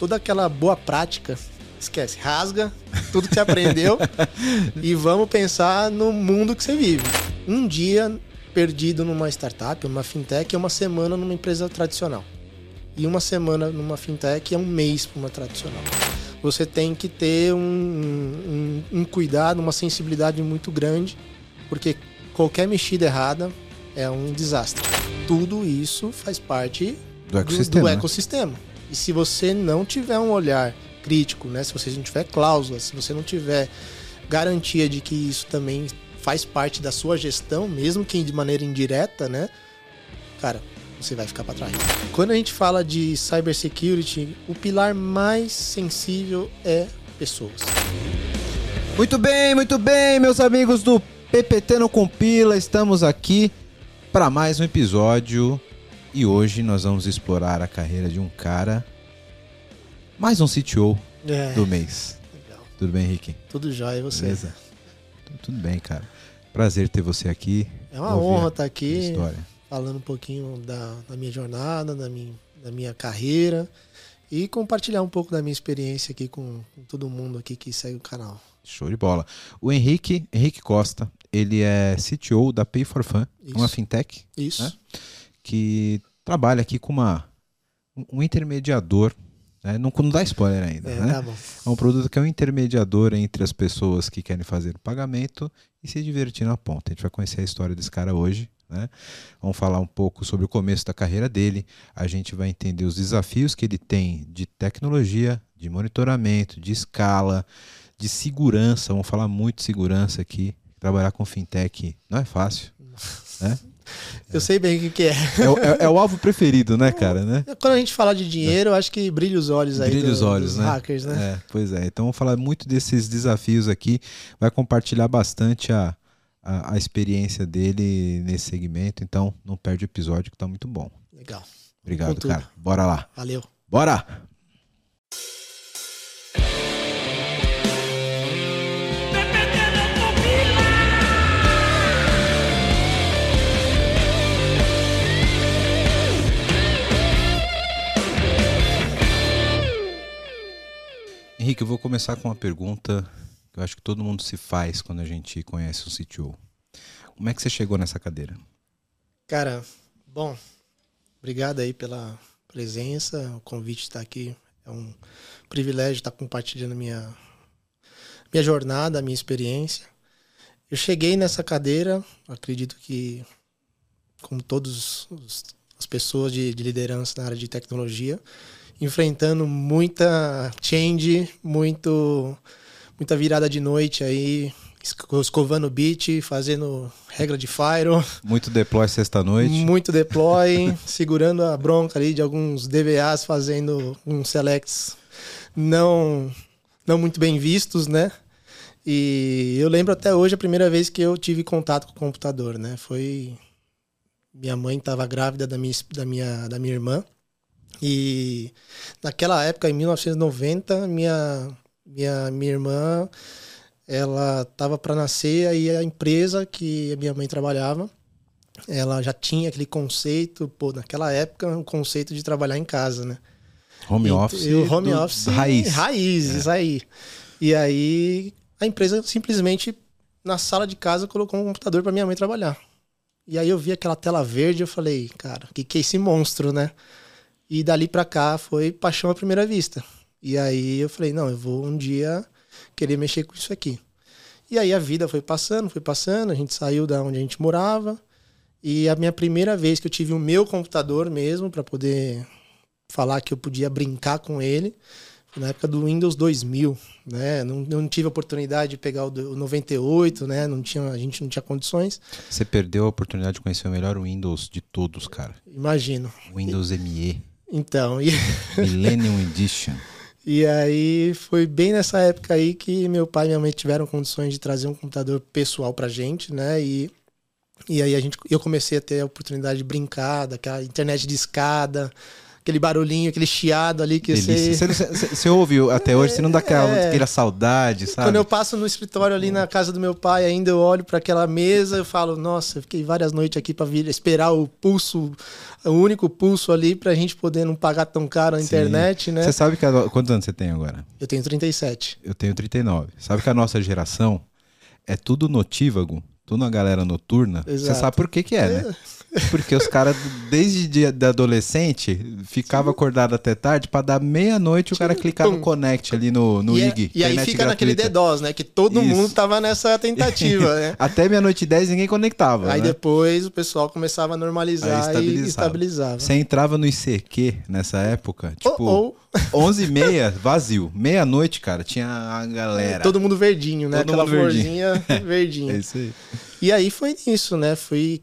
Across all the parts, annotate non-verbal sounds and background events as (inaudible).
toda aquela boa prática, esquece, rasga tudo que você aprendeu (laughs) e vamos pensar no mundo que você vive. Um dia perdido numa startup, numa fintech, é uma semana numa empresa tradicional. E uma semana numa fintech é um mês para uma tradicional. Você tem que ter um, um, um cuidado, uma sensibilidade muito grande, porque qualquer mexida errada é um desastre. Tudo isso faz parte do ecossistema. Do, do ecossistema. E se você não tiver um olhar crítico, né? Se você não tiver cláusulas, se você não tiver garantia de que isso também faz parte da sua gestão, mesmo que de maneira indireta, né? Cara, você vai ficar para trás. Quando a gente fala de cybersecurity, o pilar mais sensível é pessoas. Muito bem, muito bem, meus amigos do PPT no Compila, estamos aqui para mais um episódio e hoje nós vamos explorar a carreira de um cara, mais um CTO é. do mês. Legal. Tudo bem, Henrique? Tudo jóia, e você? Beleza? Tudo bem, cara. Prazer ter você aqui. É uma honra estar aqui falando um pouquinho da, da minha jornada, da minha, da minha carreira e compartilhar um pouco da minha experiência aqui com, com todo mundo aqui que segue o canal. Show de bola. O Henrique, Henrique Costa, ele é CTO da Pay for Fun, Isso. uma fintech. Isso. Né? Que trabalha aqui com uma, um intermediador né? Não, não dá spoiler ainda. É, né? tá é um produto que é um intermediador entre as pessoas que querem fazer o pagamento e se divertir na ponta. A gente vai conhecer a história desse cara hoje. Né? Vamos falar um pouco sobre o começo da carreira dele. A gente vai entender os desafios que ele tem de tecnologia, de monitoramento, de escala, de segurança. Vamos falar muito de segurança aqui. Trabalhar com fintech não é fácil. Né? Eu sei bem o que, que é. É, é. é, o alvo preferido, né, cara? Né? Quando a gente fala de dinheiro, eu acho que brilha os olhos aí brilha do, os olhos, né? hackers, né? É, pois é. Então vamos falar muito desses desafios aqui. Vai compartilhar bastante a, a, a experiência dele nesse segmento. Então não perde o episódio que tá muito bom. Legal. Obrigado, cara. Bora lá. Valeu. Bora! Henrique, eu vou começar com uma pergunta que eu acho que todo mundo se faz quando a gente conhece o CTO. Como é que você chegou nessa cadeira? Cara, bom, obrigado aí pela presença, o convite está aqui. É um privilégio estar compartilhando minha minha jornada, a minha experiência. Eu cheguei nessa cadeira, acredito que como todas as pessoas de, de liderança na área de tecnologia, enfrentando muita change, muito muita virada de noite aí, escovando beat, fazendo regra de Fire. Muito deploy sexta-noite. Muito deploy, (laughs) segurando a bronca ali de alguns DVAs, fazendo uns selects não, não muito bem vistos, né? E eu lembro até hoje a primeira vez que eu tive contato com o computador, né? Foi. Minha mãe estava grávida da minha, da, minha, da minha irmã. E naquela época, em 1990, minha, minha, minha irmã ela estava para nascer e a empresa que a minha mãe trabalhava, ela já tinha aquele conceito, pô, naquela época, o um conceito de trabalhar em casa, né? Home e, office. E o home office raiz. raízes é. aí. E aí a empresa simplesmente na sala de casa colocou um computador para minha mãe trabalhar. E aí eu vi aquela tela verde, eu falei, cara, o que, que é esse monstro, né? E dali pra cá foi paixão à primeira vista. E aí eu falei, não, eu vou um dia querer mexer com isso aqui. E aí a vida foi passando, foi passando, a gente saiu da onde a gente morava. E a minha primeira vez que eu tive o meu computador mesmo para poder falar que eu podia brincar com ele, na época do Windows 2000, né? Não, não tive a oportunidade de pegar o 98, né? Não tinha, a gente não tinha condições. Você perdeu a oportunidade de conhecer o melhor Windows de todos, cara. Imagino. Windows ME. Então, e... (laughs) Millennium Edition. E aí foi bem nessa época aí que meu pai e minha mãe tiveram condições de trazer um computador pessoal pra gente, né? E, e aí a gente, eu comecei a ter a oportunidade de brincar, daquela internet de escada, aquele barulhinho, aquele chiado ali que você... Você ouve até hoje, você não dá aquela, é... aquela saudade, sabe? Quando eu passo no escritório ali na casa do meu pai, ainda eu olho para aquela mesa, eu falo, nossa, eu fiquei várias noites aqui para vir esperar o pulso, o único pulso ali pra gente poder não pagar tão caro a Sim. internet, né? Você sabe que a... quantos anos você tem agora? Eu tenho 37. Eu tenho 39. Sabe que a nossa geração é tudo notívago, tudo uma galera noturna. Você sabe por que que é, né? Porque os caras, desde de, de adolescente, ficava acordado até tarde para dar meia-noite o cara clicar no Connect ali no, no e IG. É, e aí fica gratuita. naquele DDoS, né? Que todo Isso. mundo tava nessa tentativa, (laughs) né? até meia-noite e dez ninguém conectava. Aí né? depois o pessoal começava a normalizar e estabilizava. Você entrava no ICQ nessa época, tipo, oh. (laughs) 11 e meia, vazio. Meia-noite, cara, tinha a galera. Todo mundo verdinho, né? Todo Aquela florzinha verdinha. (laughs) é isso aí. E aí foi isso, né? Fui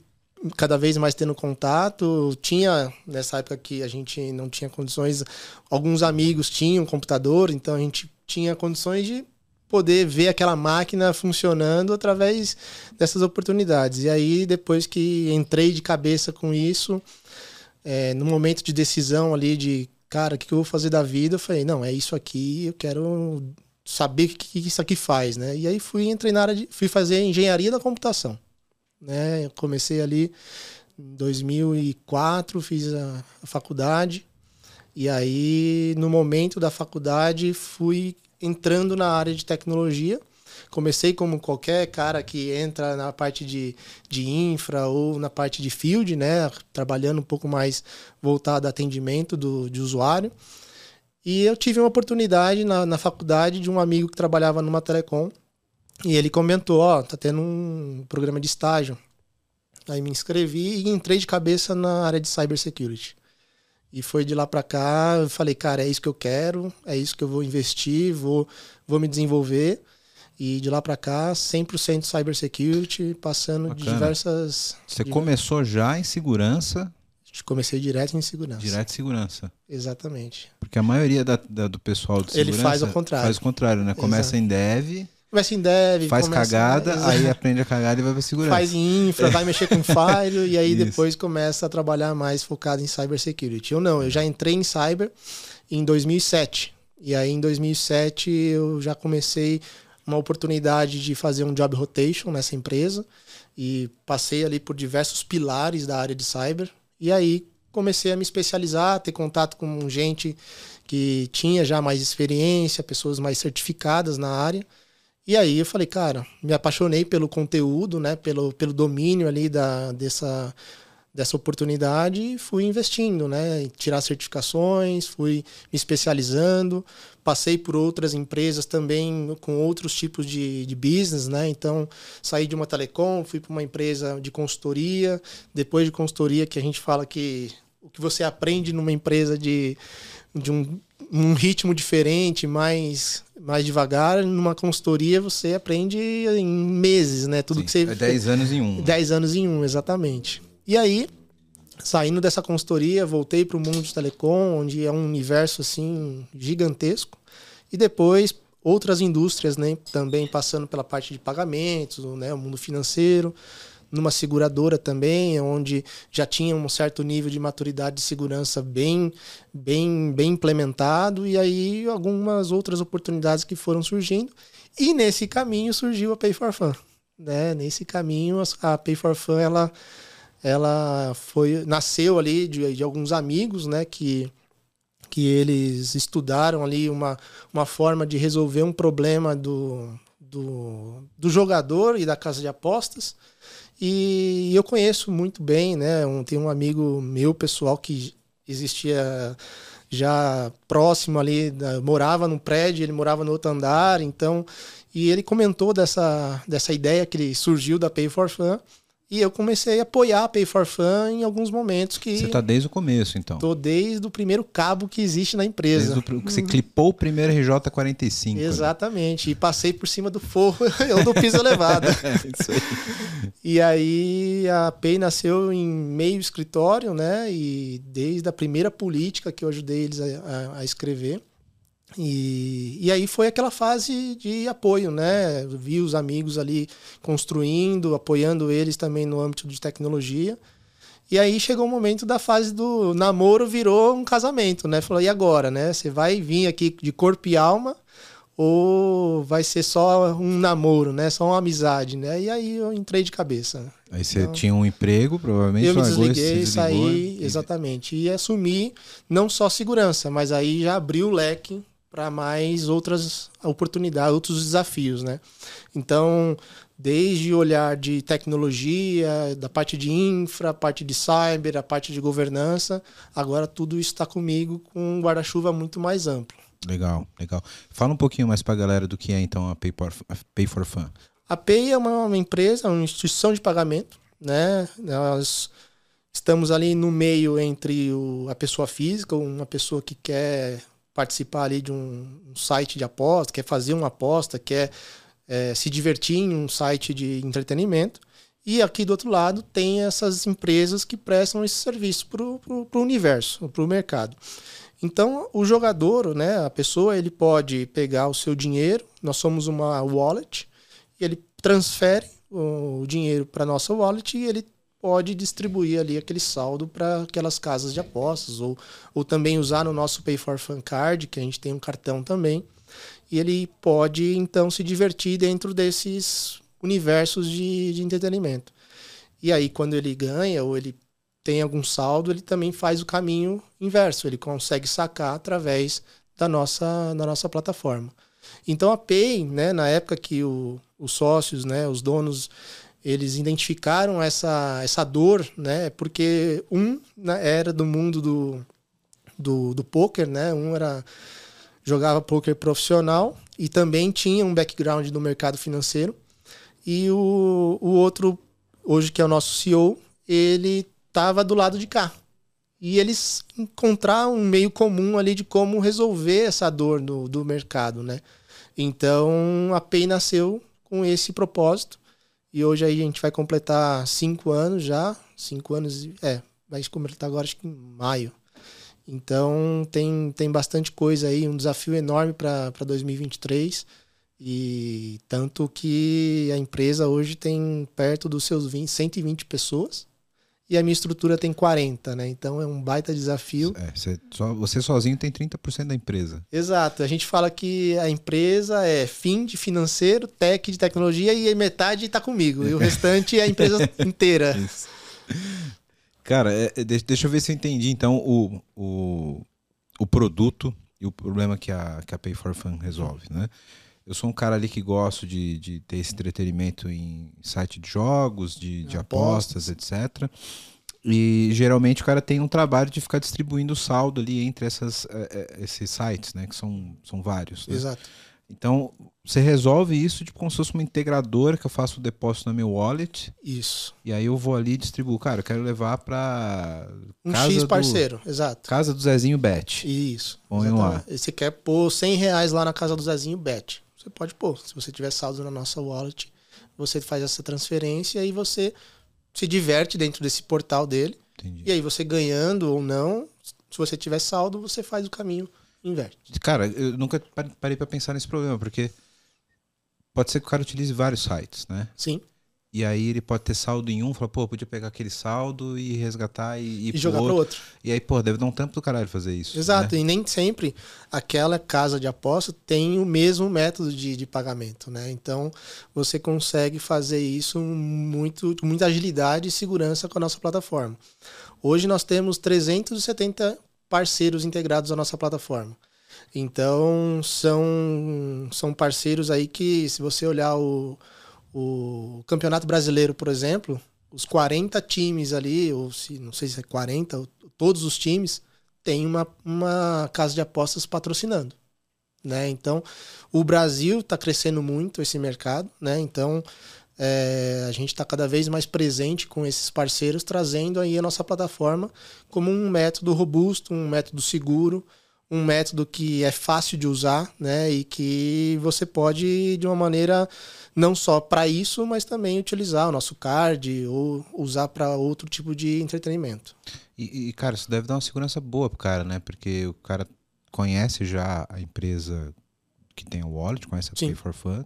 cada vez mais tendo contato. Tinha, nessa época que a gente não tinha condições, alguns amigos tinham computador, então a gente tinha condições de poder ver aquela máquina funcionando através dessas oportunidades. E aí, depois que entrei de cabeça com isso, é, no momento de decisão ali de, cara, o que eu vou fazer da vida, eu falei, não, é isso aqui, eu quero saber o que isso aqui faz, né? E aí fui entrei na área de, fui fazer engenharia da computação né? Eu comecei ali em 2004, fiz a, a faculdade. E aí, no momento da faculdade, fui entrando na área de tecnologia. Comecei como qualquer cara que entra na parte de, de infra ou na parte de field, né? Trabalhando um pouco mais voltado a atendimento do, de usuário. E eu tive uma oportunidade na, na faculdade de um amigo que trabalhava numa telecom e ele comentou, ó, oh, tá tendo um programa de estágio. Aí me inscrevi e entrei de cabeça na área de cybersecurity. E foi de lá para cá, eu falei, cara, é isso que eu quero, é isso que eu vou investir, vou, vou me desenvolver. E de lá para cá, 100% cybersecurity, passando Bacana. de diversas... Você começou já em segurança? Comecei direto em segurança. Direto em segurança. Exatamente. Porque a maioria da, da do pessoal de segurança... Ele faz o contrário. Faz o contrário, né? Começa Exato. em dev Começa em dev. Faz começa, cagada, né? aí aprende a cagada e vai pra segurança. Faz em infra, vai mexer com (laughs) fire e aí depois começa a trabalhar mais focado em cybersecurity. Eu não, eu já entrei em cyber em 2007. E aí em 2007 eu já comecei uma oportunidade de fazer um job rotation nessa empresa e passei ali por diversos pilares da área de cyber. E aí comecei a me especializar, ter contato com gente que tinha já mais experiência, pessoas mais certificadas na área. E aí eu falei, cara, me apaixonei pelo conteúdo, né, pelo, pelo domínio ali da, dessa, dessa oportunidade e fui investindo, né, tirar certificações, fui me especializando, passei por outras empresas também com outros tipos de, de business, né, então saí de uma telecom, fui para uma empresa de consultoria, depois de consultoria que a gente fala que o que você aprende numa empresa de, de um um ritmo diferente, mais, mais devagar. Numa consultoria você aprende em meses, né? Tudo Sim, que você. É 10 anos em um. 10 anos em um, exatamente. E aí, saindo dessa consultoria, voltei para o mundo de telecom, onde é um universo assim gigantesco. E depois outras indústrias, né? Também passando pela parte de pagamentos, né? O mundo financeiro numa seguradora também, onde já tinha um certo nível de maturidade de segurança bem, bem, bem implementado, e aí algumas outras oportunidades que foram surgindo. E nesse caminho surgiu a Pay for Fun. Né? Nesse caminho, a Pay for Fun ela, ela foi, nasceu ali de, de alguns amigos né? que, que eles estudaram ali uma, uma forma de resolver um problema do, do, do jogador e da casa de apostas e eu conheço muito bem, né? Um, tem um amigo meu pessoal que existia já próximo ali, morava num prédio, ele morava no outro andar, então. E ele comentou dessa, dessa ideia que surgiu da Pay for Fun. E eu comecei a apoiar a Pay for Fun em alguns momentos que. Você está desde o começo, então? Tô desde o primeiro cabo que existe na empresa. Desde o, você clipou o primeiro RJ45. Exatamente. Ali. E passei por cima do forro, (laughs) eu do piso elevado. (laughs) é, isso aí. E aí a Pay nasceu em meio escritório, né? E desde a primeira política que eu ajudei eles a, a, a escrever. E, e aí foi aquela fase de apoio, né? Vi os amigos ali construindo, apoiando eles também no âmbito de tecnologia. E aí chegou o momento da fase do namoro, virou um casamento, né? Falou, e agora, né? Você vai vir aqui de corpo e alma ou vai ser só um namoro, né? Só uma amizade, né? E aí eu entrei de cabeça. Aí você então, tinha um emprego, provavelmente. Eu me desliguei, saí, e... exatamente. E assumi não só segurança, mas aí já abriu o leque para mais outras oportunidades, outros desafios, né? Então, desde o olhar de tecnologia, da parte de infra, a parte de cyber, a parte de governança, agora tudo está comigo com um guarda-chuva muito mais amplo. Legal, legal. Fala um pouquinho mais para a galera do que é então a Pay for, a Pay for Fun. A Pay é uma, uma empresa, uma instituição de pagamento, né? Nós estamos ali no meio entre o, a pessoa física, uma pessoa que quer participar ali de um, um site de aposta, quer fazer uma aposta, quer é, se divertir em um site de entretenimento. E aqui do outro lado tem essas empresas que prestam esse serviço para o universo, para o mercado. Então, o jogador, né, a pessoa, ele pode pegar o seu dinheiro, nós somos uma wallet, e ele transfere o dinheiro para nossa wallet e ele pode distribuir ali aquele saldo para aquelas casas de apostas ou, ou também usar no nosso Pay for Fun Card, que a gente tem um cartão também. E ele pode então se divertir dentro desses universos de, de entretenimento. E aí, quando ele ganha ou ele tem algum saldo, ele também faz o caminho inverso, ele consegue sacar através da nossa, da nossa plataforma. Então a Pay, né, na época que o, os sócios, né, os donos eles identificaram essa, essa dor, né? Porque um né, era do mundo do, do, do poker, né? Um era jogava poker profissional e também tinha um background no mercado financeiro. E o, o outro, hoje que é o nosso CEO, ele estava do lado de cá. E eles encontraram um meio comum ali de como resolver essa dor do, do mercado, né? Então a Pay nasceu com esse propósito e hoje aí a gente vai completar cinco anos já. Cinco anos, é, vai completar agora acho que em maio. Então tem, tem bastante coisa aí, um desafio enorme para 2023. E tanto que a empresa hoje tem perto dos seus 20, 120 pessoas e a minha estrutura tem 40, né? Então é um baita desafio. É, você, só, você sozinho tem 30% da empresa. Exato. A gente fala que a empresa é fim de financeiro, tech de tecnologia e metade está comigo. E o (laughs) restante é a empresa inteira. Isso. Cara, é, é deixa eu ver se eu entendi então o, o, o produto e o problema que a, que a Pay for Fun resolve, né? Eu sou um cara ali que gosto de, de ter esse entretenimento em site de jogos, de, de apostas, etc. E geralmente o cara tem um trabalho de ficar distribuindo o saldo ali entre essas, é, esses sites, né? Que são, são vários. Né? Exato. Então, você resolve isso tipo como se fosse uma integradora que eu faço o depósito na meu wallet. Isso. E aí eu vou ali e distribuo. Cara, eu quero levar para um X parceiro, do, exato. Casa do Zezinho Bet. Isso. Põe lá. Você quer pôr 100 reais lá na casa do Zezinho Bet você pode pôr. Se você tiver saldo na nossa wallet, você faz essa transferência e você se diverte dentro desse portal dele. Entendi. E aí você ganhando ou não, se você tiver saldo, você faz o caminho inverte. Cara, eu nunca parei para pensar nesse problema, porque pode ser que o cara utilize vários sites, né? Sim. E aí ele pode ter saldo em um, fala, pô, podia pegar aquele saldo e resgatar e, e, e jogar para outro. E aí, pô, deve dar um tempo do caralho fazer isso. Exato, né? e nem sempre aquela casa de aposta tem o mesmo método de, de pagamento, né? Então você consegue fazer isso muito, com muita agilidade e segurança com a nossa plataforma. Hoje nós temos 370 parceiros integrados à nossa plataforma. Então são, são parceiros aí que, se você olhar o o Campeonato Brasileiro, por exemplo, os 40 times ali, ou se não sei se é 40, todos os times têm uma, uma casa de apostas patrocinando. Né? Então, o Brasil está crescendo muito esse mercado, né? Então, é, a gente está cada vez mais presente com esses parceiros, trazendo aí a nossa plataforma como um método robusto, um método seguro, um método que é fácil de usar, né? E que você pode, de uma maneira não só para isso, mas também utilizar o nosso card ou usar para outro tipo de entretenimento. E, e, cara, isso deve dar uma segurança boa pro cara, né? Porque o cara conhece já a empresa que tem o wallet, conhece a Sim. Pay for Fun.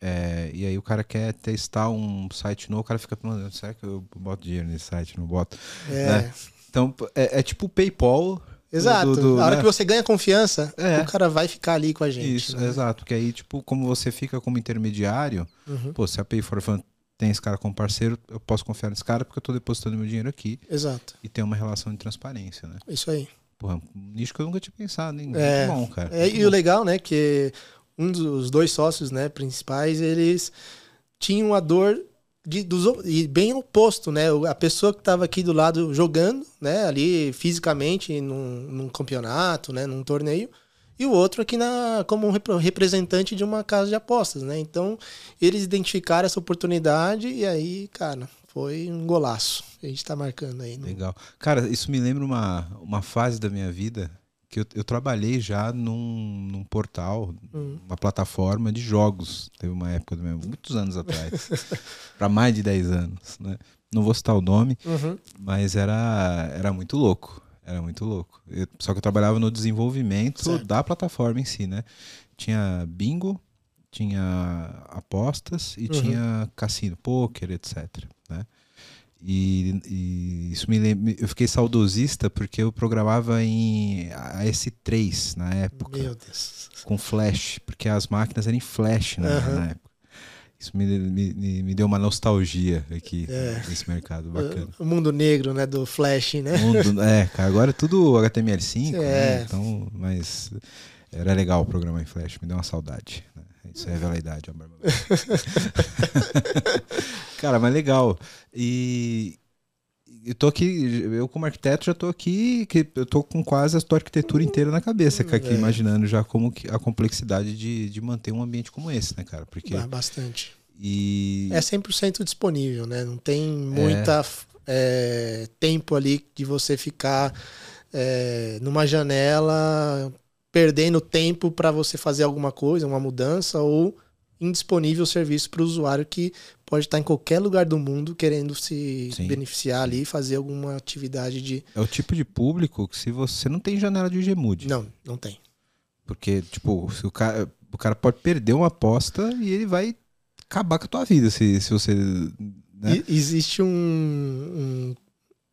É, e aí o cara quer testar um site novo, o cara fica pensando, será que eu boto dinheiro nesse site? Não boto. É. Né? Então, é, é tipo o PayPal Exato. Do, do, a hora né? que você ganha confiança, é. o cara vai ficar ali com a gente. Isso, né? exato. Que aí, tipo, como você fica como intermediário, uhum. pô, se a Payfor tem esse cara como parceiro, eu posso confiar nesse cara porque eu estou depositando meu dinheiro aqui. Exato. E tem uma relação de transparência, né? Isso aí. Porra, um nicho que eu nunca tinha pensado, hein? É, Muito bom, cara. É, Muito e bom. o legal, né, que um dos dois sócios, né, principais, eles tinham a dor de, dos, e bem oposto, né? A pessoa que estava aqui do lado jogando, né? Ali fisicamente num, num, campeonato, né? Num torneio. E o outro aqui na, como um representante de uma casa de apostas, né? Então, eles identificaram essa oportunidade e aí, cara, foi um golaço. A gente está marcando aí. No... Legal. Cara, isso me lembra uma, uma fase da minha vida que eu, eu trabalhei já num, num portal, hum. uma plataforma de jogos. Teve uma época, do meu, muitos anos atrás, (laughs) para mais de 10 anos. Né? Não vou citar o nome, uhum. mas era, era muito louco. Era muito louco. Eu, só que eu trabalhava no desenvolvimento certo. da plataforma em si, né? Tinha bingo, tinha apostas e uhum. tinha cassino, poker, etc. Né? E, e, isso me lembra, eu fiquei saudosista porque eu programava em AS3 na época. Meu Deus. Com flash, porque as máquinas eram em flash na, uhum. na época. Isso me, me, me deu uma nostalgia aqui é. nesse mercado, bacana. O mundo negro, né, do flash, né? Mundo, é, agora é tudo HTML5, né, (laughs) é. né? Então, mas era legal o programa em flash, me deu uma saudade. Né? Isso é a idade. (laughs) (laughs) Cara, mas legal. E eu tô aqui, eu como arquiteto já tô aqui, que eu tô com quase a tua arquitetura inteira na cabeça, aqui é. imaginando já como que a complexidade de, de manter um ambiente como esse, né, cara? Porque bastante. E é 100% disponível, né? Não tem muita é. É, tempo ali de você ficar é, numa janela perdendo tempo para você fazer alguma coisa, uma mudança ou indisponível serviço para o usuário que pode estar em qualquer lugar do mundo querendo se Sim. beneficiar ali e fazer alguma atividade de. É o tipo de público que se você não tem janela de Gmood. Não, não tem. Porque, tipo, se o cara, o cara pode perder uma aposta e ele vai acabar com a tua vida se, se você. Né? Existe um, um,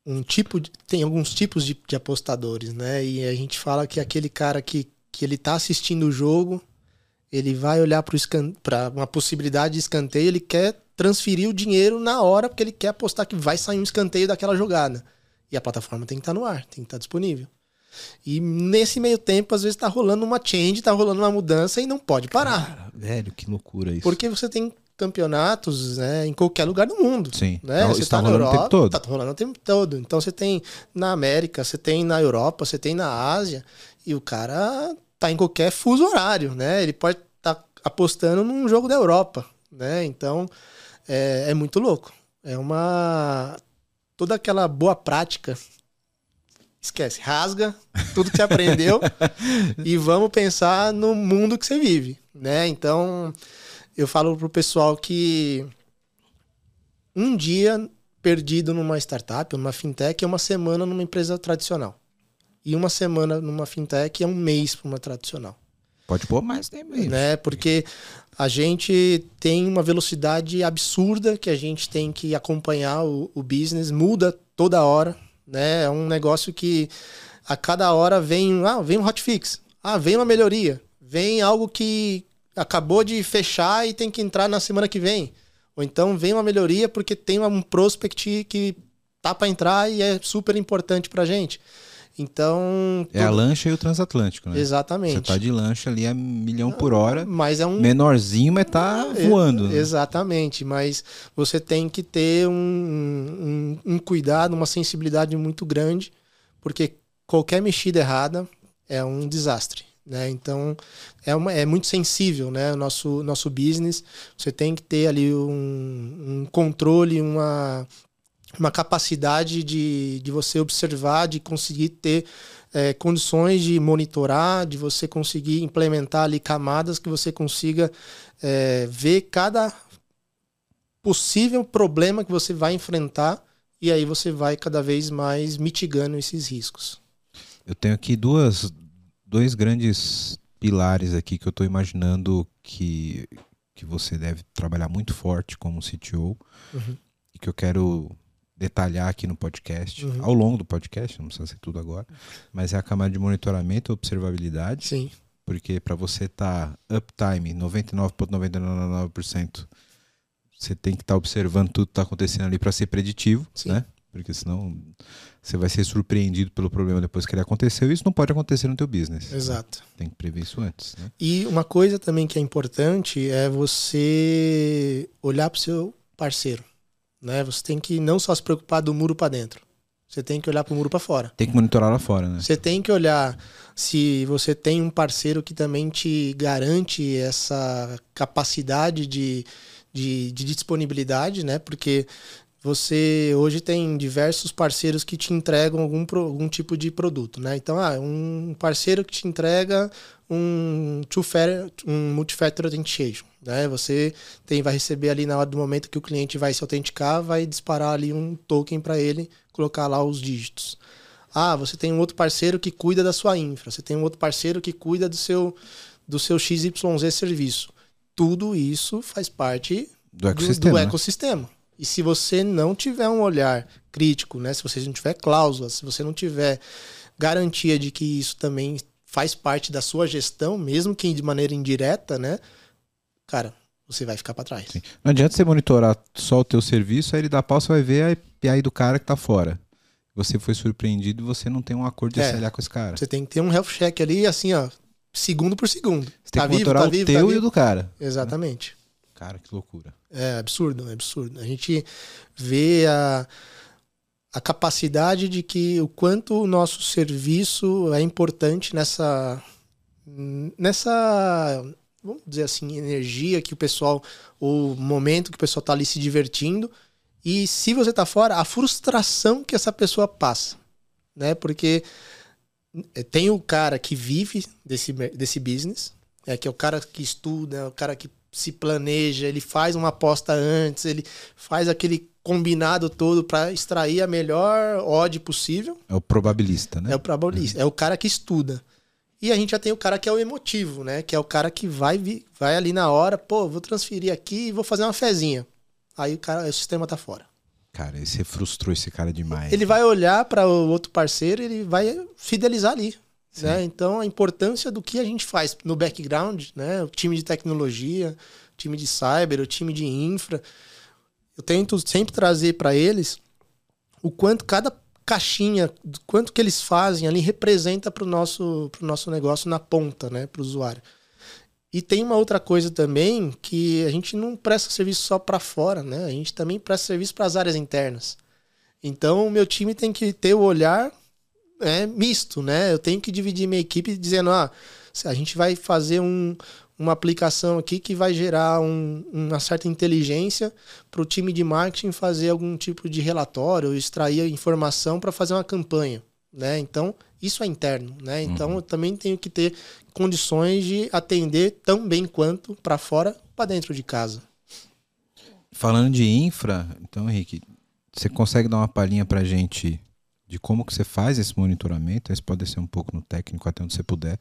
um, tipo de, tem alguns tipos de, de apostadores, né? E a gente fala que aquele cara que, que ele tá assistindo o jogo ele vai olhar para uma possibilidade de escanteio, ele quer transferir o dinheiro na hora, porque ele quer apostar que vai sair um escanteio daquela jogada. E a plataforma tem que estar tá no ar, tem que estar tá disponível. E nesse meio tempo, às vezes, está rolando uma change, está rolando uma mudança e não pode parar. Cara, velho, que loucura isso. Porque você tem campeonatos né, em qualquer lugar do mundo. Sim. Né? Tá, você está na Europa, o tempo todo. Tá rolando o tempo todo. Então você tem na América, você tem na Europa, você tem na Ásia, e o cara tá em qualquer fuso horário, né? Ele pode estar tá apostando num jogo da Europa, né? Então é, é muito louco. É uma toda aquela boa prática esquece, rasga tudo que você aprendeu (laughs) e vamos pensar no mundo que você vive, né? Então, eu falo pro pessoal que um dia perdido numa startup, numa fintech, é uma semana numa empresa tradicional. E uma semana numa fintech é um mês para uma tradicional. Pode pôr mais tempo aí. Né? Porque a gente tem uma velocidade absurda que a gente tem que acompanhar o, o business, muda toda hora. Né? É um negócio que a cada hora vem, ah, vem um hotfix, ah, vem uma melhoria, vem algo que acabou de fechar e tem que entrar na semana que vem. Ou então vem uma melhoria porque tem um prospect que tá para entrar e é super importante para gente. Então. É a lancha e o transatlântico, né? Exatamente. Você tá de lancha ali a milhão por hora. Mas é um. Menorzinho, mas tá é, voando. Né? Exatamente. Mas você tem que ter um, um, um, cuidado, uma sensibilidade muito grande, porque qualquer mexida errada é um desastre. Né? Então é, uma, é muito sensível né? o nosso, nosso business. Você tem que ter ali um, um controle, uma uma capacidade de, de você observar, de conseguir ter é, condições de monitorar, de você conseguir implementar ali camadas que você consiga é, ver cada possível problema que você vai enfrentar e aí você vai cada vez mais mitigando esses riscos. Eu tenho aqui duas, dois grandes pilares aqui que eu estou imaginando que, que você deve trabalhar muito forte como CTO uhum. e que eu quero detalhar aqui no podcast, uhum. ao longo do podcast, não precisa ser tudo agora, mas é a camada de monitoramento e observabilidade. Sim. Porque para você estar tá uptime 99,99%, você tem que estar tá observando tudo que está acontecendo ali para ser preditivo, Sim. né? Porque senão você vai ser surpreendido pelo problema depois que ele aconteceu. E isso não pode acontecer no teu business. Exato. Né? Tem que prever isso antes. Né? E uma coisa também que é importante é você olhar para o seu parceiro. Né? Você tem que não só se preocupar do muro para dentro. Você tem que olhar para o muro para fora. Tem que monitorar lá fora, né? Você tem que olhar se você tem um parceiro que também te garante essa capacidade de, de, de disponibilidade, né? Porque você hoje tem diversos parceiros que te entregam algum, algum tipo de produto, né? Então, ah, um parceiro que te entrega um two-factor, um multi-factor authentication, né? Você tem, vai receber ali na hora do momento que o cliente vai se autenticar, vai disparar ali um token para ele colocar lá os dígitos. Ah, você tem um outro parceiro que cuida da sua infra, você tem um outro parceiro que cuida do seu do seu XYZ serviço. Tudo isso faz parte do ecossistema. Do, do ecossistema. E se você não tiver um olhar crítico, né? Se você não tiver cláusulas, se você não tiver garantia de que isso também faz parte da sua gestão, mesmo que de maneira indireta, né? Cara, você vai ficar para trás. Sim. Não adianta você monitorar só o teu serviço, aí ele dá pau, você vai ver a API do cara que tá fora. Você foi surpreendido e você não tem um acordo de é, SLA com esse cara. Você tem que ter um health check ali, assim, ó, segundo por segundo. Você tá tem que vivo, monitorar tá o vivo, teu tá e o do cara. Exatamente. Né? Cara, que loucura. É absurdo, é absurdo. A gente vê a, a capacidade de que o quanto o nosso serviço é importante nessa nessa vamos dizer assim energia que o pessoal o momento que o pessoal está ali se divertindo e se você está fora a frustração que essa pessoa passa né porque é, tem o cara que vive desse desse business é que é o cara que estuda é o cara que se planeja, ele faz uma aposta antes, ele faz aquele combinado todo para extrair a melhor odd possível. É o probabilista, né? É o probabilista, é o cara que estuda. E a gente já tem o cara que é o emotivo, né? Que é o cara que vai vai ali na hora, pô, vou transferir aqui e vou fazer uma fezinha. Aí o cara, o sistema tá fora. Cara, você frustrou esse cara demais. Ele vai olhar para o outro parceiro, ele vai fidelizar ali. Né? Então, a importância do que a gente faz no background, né? o time de tecnologia, o time de cyber, o time de infra. Eu tento sempre trazer para eles o quanto cada caixinha, quanto que eles fazem ali representa para o nosso, pro nosso negócio na ponta, né? para o usuário. E tem uma outra coisa também que a gente não presta serviço só para fora, né? A gente também presta serviço para as áreas internas. Então, o meu time tem que ter o olhar é misto, né? Eu tenho que dividir minha equipe dizendo, ah, a gente vai fazer um, uma aplicação aqui que vai gerar um, uma certa inteligência para o time de marketing fazer algum tipo de relatório, extrair informação para fazer uma campanha, né? Então, isso é interno, né? Então, uhum. eu também tenho que ter condições de atender tão bem quanto para fora, para dentro de casa. Falando de infra, então, Henrique, você consegue dar uma palhinha para gente de como que você faz esse monitoramento. Esse pode ser um pouco no técnico, até onde você puder.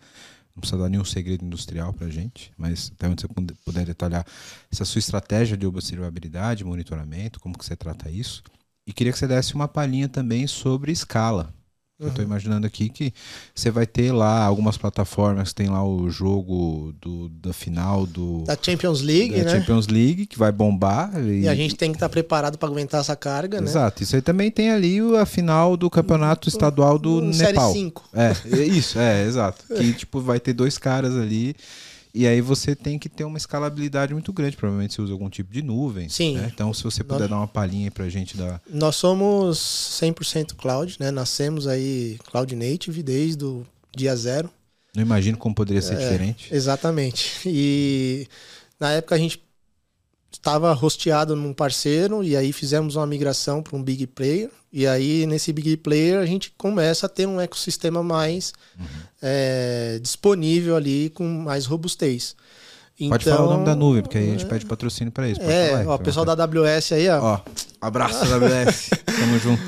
Não precisa dar nenhum segredo industrial para gente, mas até onde você puder detalhar essa sua estratégia de observabilidade, monitoramento, como que você trata isso. E queria que você desse uma palhinha também sobre escala. Uhum. Eu estou imaginando aqui que você vai ter lá algumas plataformas, tem lá o jogo do, da final do da Champions League, da né? Champions League que vai bombar e, e a gente tem que estar tá preparado para aguentar essa carga, Exato. né? Exato. Isso aí também tem ali a final do campeonato estadual do Nepal. Série 5. É, é, isso, é, exato. Que tipo vai ter dois caras ali e aí você tem que ter uma escalabilidade muito grande. Provavelmente você usa algum tipo de nuvem. Sim. Né? Então, se você puder Nós... dar uma palhinha aí pra gente da. Nós somos 100% cloud, né? Nascemos aí cloud native desde o dia zero. Não imagino como poderia ser é, diferente. Exatamente. E na época a gente estava rosteado num parceiro e aí fizemos uma migração para um big player e aí nesse big player a gente começa a ter um ecossistema mais uhum. é, disponível ali com mais robustez. Então, Pode falar o nome da então, nuvem, porque aí a gente é, pede patrocínio para isso. é, falar, ó, o pessoal da AWS aí, ó. ó abraço AWS, (laughs) tamo junto.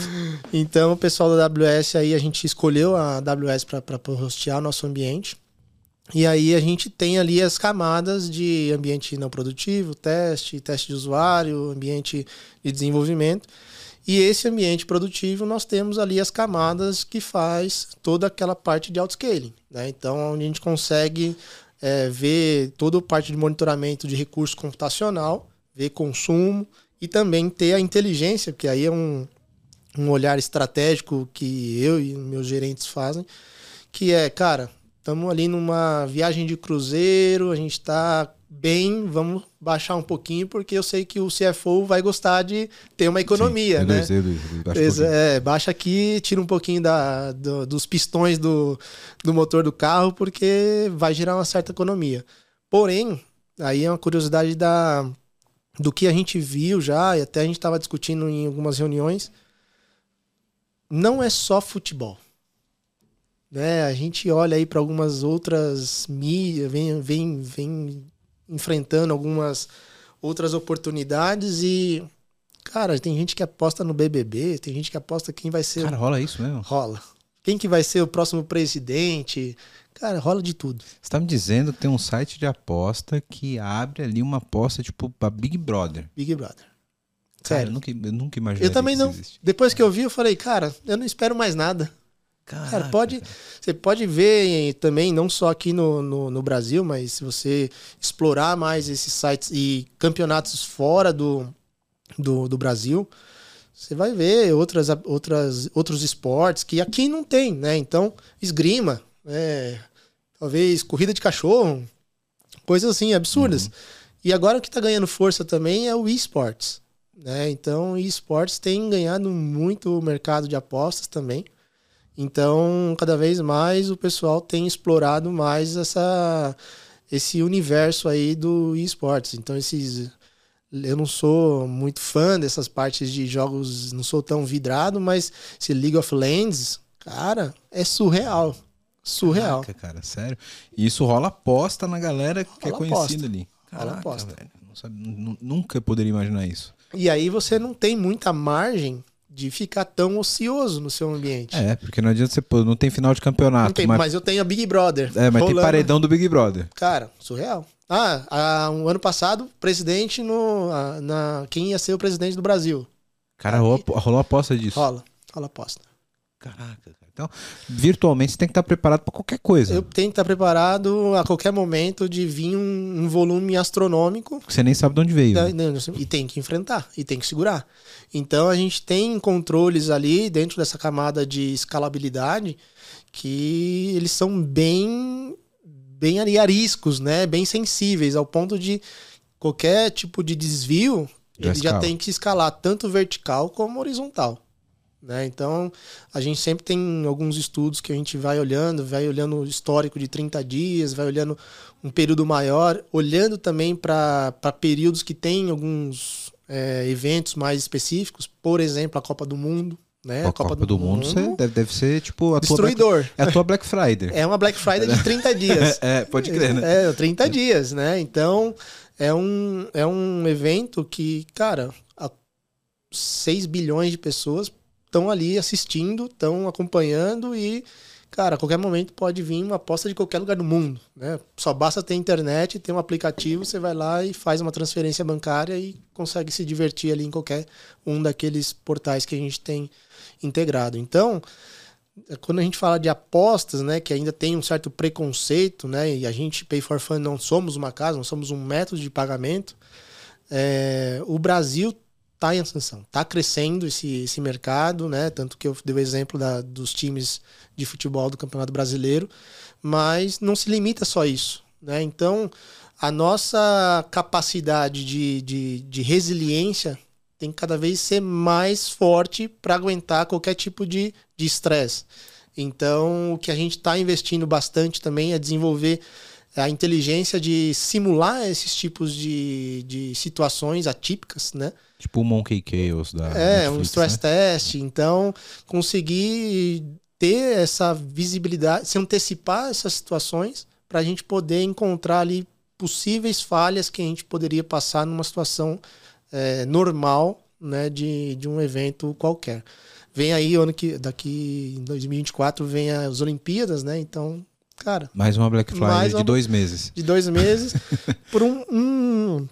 Então, o pessoal da AWS aí, a gente escolheu a AWS para rostear o nosso ambiente. E aí a gente tem ali as camadas de ambiente não produtivo, teste, teste de usuário, ambiente de desenvolvimento. E esse ambiente produtivo nós temos ali as camadas que faz toda aquela parte de outscaling. Né? Então, onde a gente consegue é, ver toda a parte de monitoramento de recurso computacional, ver consumo e também ter a inteligência, que aí é um, um olhar estratégico que eu e meus gerentes fazem, que é, cara, estamos ali numa viagem de cruzeiro, a gente está bem, vamos baixar um pouquinho, porque eu sei que o CFO vai gostar de ter uma economia, Sim, né? baixa, é, baixa aqui, tira um pouquinho da, do, dos pistões do, do motor do carro, porque vai gerar uma certa economia. Porém, aí é uma curiosidade da, do que a gente viu já, e até a gente estava discutindo em algumas reuniões, não é só futebol. Né? A gente olha aí para algumas outras mídias, vem, vem, vem enfrentando algumas outras oportunidades e cara, tem gente que aposta no BBB, tem gente que aposta quem vai ser Cara, rola isso mesmo? Rola. Quem que vai ser o próximo presidente? Cara, rola de tudo. Você tá me dizendo que tem um site de aposta que abre ali uma aposta tipo para Big Brother. Big Brother. Sério. Cara, eu nunca, eu nunca imaginei. Eu também não. Depois que eu vi, eu falei, cara, eu não espero mais nada. Caraca. Cara, pode, você pode ver também, não só aqui no, no, no, Brasil, mas se você explorar mais esses sites e campeonatos fora do, do, do Brasil, você vai ver outras, outras, outros esportes que aqui não tem, né? Então, esgrima, é, talvez corrida de cachorro, coisas assim absurdas. Uhum. E agora o que está ganhando força também é o esportes. Né? Então, esportes tem ganhado muito o mercado de apostas também. Então, cada vez mais o pessoal tem explorado mais essa, esse universo aí do esportes. Então, esses eu não sou muito fã dessas partes de jogos, não sou tão vidrado, mas esse League of Legends, cara, é surreal. Surreal. Caraca, cara, sério. E isso rola aposta na galera que rola é conhecida ali. Caraca, rola aposta. Velho, nunca poderia imaginar isso. E aí você não tem muita margem de ficar tão ocioso no seu ambiente. É, porque não adianta você pô, não tem final de campeonato. Tem, mas... mas... eu tenho a Big Brother. É, mas rolando. tem paredão do Big Brother. Cara, surreal. Ah, há um ano passado, presidente no. Na, quem ia ser o presidente do Brasil. Cara, Aí, rolou, rolou aposta disso. Rola, rola aposta. Caraca, então, virtualmente você tem que estar preparado para qualquer coisa. Eu tenho que estar preparado a qualquer momento de vir um, um volume astronômico. Você nem sabe de onde veio. Da, né? E tem que enfrentar, e tem que segurar. Então a gente tem controles ali dentro dessa camada de escalabilidade que eles são bem bem ali ariscos, né? Bem sensíveis ao ponto de qualquer tipo de desvio, já ele escala. já tem que escalar tanto vertical como horizontal. Né? Então, a gente sempre tem alguns estudos que a gente vai olhando, vai olhando o histórico de 30 dias, vai olhando um período maior, olhando também para períodos que tem alguns é, eventos mais específicos, por exemplo, a Copa do Mundo. Né? A, Copa, Copa do, do, Mundo, Mundo deve, deve ser tipo a Destruidor. Tua Black, é a tua Black Friday. (laughs) É uma Black Friday de 30 dias. (laughs) é, pode crer, né? É, 30 dias, né? Então, é um, é um evento que, cara, 6 bilhões de pessoas estão ali assistindo, estão acompanhando e, cara, a qualquer momento pode vir uma aposta de qualquer lugar do mundo. Né? Só basta ter internet, ter um aplicativo, você vai lá e faz uma transferência bancária e consegue se divertir ali em qualquer um daqueles portais que a gente tem integrado. Então, quando a gente fala de apostas, né, que ainda tem um certo preconceito, né, e a gente, Pay for Fun, não somos uma casa, nós somos um método de pagamento, é, o Brasil está em ascensão, está crescendo esse, esse mercado, né? Tanto que eu dei o exemplo da, dos times de futebol do Campeonato Brasileiro, mas não se limita só a isso, né? Então, a nossa capacidade de, de, de resiliência tem que cada vez ser mais forte para aguentar qualquer tipo de estresse. Então, o que a gente está investindo bastante também é desenvolver a inteligência de simular esses tipos de, de situações atípicas, né? Tipo o Monkey Chaos da. É, Netflix, um stress né? test. Então, conseguir ter essa visibilidade, se antecipar essas situações para a gente poder encontrar ali possíveis falhas que a gente poderia passar numa situação é, normal né, de, de um evento qualquer. Vem aí, ano que, daqui em 2024, vem as Olimpíadas, né? Então Cara. Mais uma Black Friday de dois meses. De dois meses. (laughs) por um, um,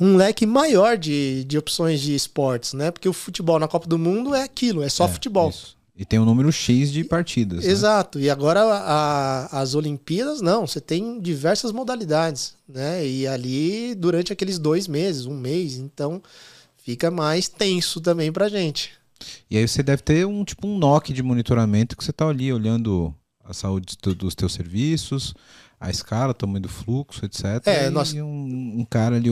um, leque maior de, de opções de esportes, né? Porque o futebol na Copa do Mundo é aquilo, é só é, futebol. Isso. E tem um número X de partidas. Né? Exato. Né? E agora a, as Olimpíadas, não. Você tem diversas modalidades, né? E ali durante aqueles dois meses, um mês, então fica mais tenso também pra gente. E aí você deve ter um tipo um NOC de monitoramento que você tá ali olhando a saúde dos teus serviços, a escala, o tamanho do fluxo, etc. É, e nós... um, um, cara ali,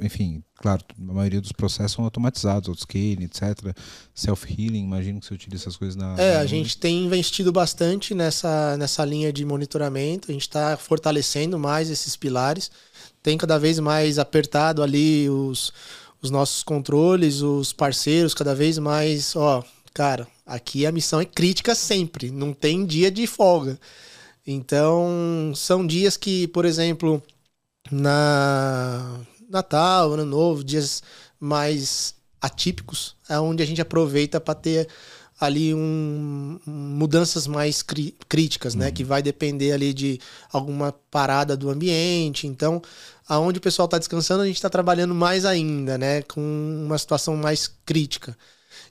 enfim, claro, a maioria dos processos são automatizados, autoscaling, etc. Self-healing, imagino que você utiliza essas coisas na. É, na a gente tem investido bastante nessa, nessa linha de monitoramento, a gente está fortalecendo mais esses pilares, tem cada vez mais apertado ali os, os nossos controles, os parceiros, cada vez mais, ó, cara, aqui a missão é crítica sempre, não tem dia de folga. Então, são dias que, por exemplo, na Natal, Ano Novo, dias mais atípicos, é onde a gente aproveita para ter ali um, mudanças mais críticas, né? Uhum. Que vai depender ali de alguma parada do ambiente. Então, aonde o pessoal está descansando, a gente está trabalhando mais ainda, né? Com uma situação mais crítica.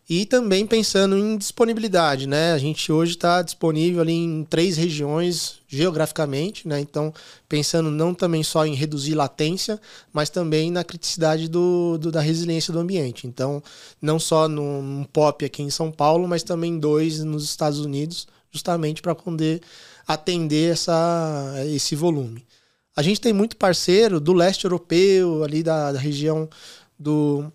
E também pensando em disponibilidade, né? A gente hoje está disponível ali em três regiões geograficamente, né? Então, pensando não também só em reduzir latência, mas também na criticidade do, do da resiliência do ambiente. Então, não só num, POP aqui em São Paulo, mas também dois nos Estados Unidos, justamente para poder atender essa, esse volume. A gente tem muito parceiro do leste europeu, ali da, da região do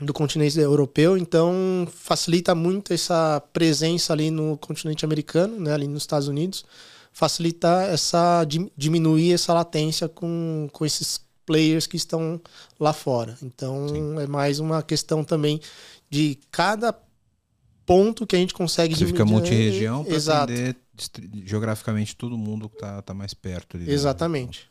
do continente europeu, então facilita muito essa presença ali no continente americano, né, ali nos Estados Unidos, facilita essa diminuir essa latência com, com esses players que estão lá fora. Então Sim. é mais uma questão também de cada ponto que a gente consegue Você fica multi-região para atender geograficamente todo mundo que está tá mais perto. Ali, Exatamente.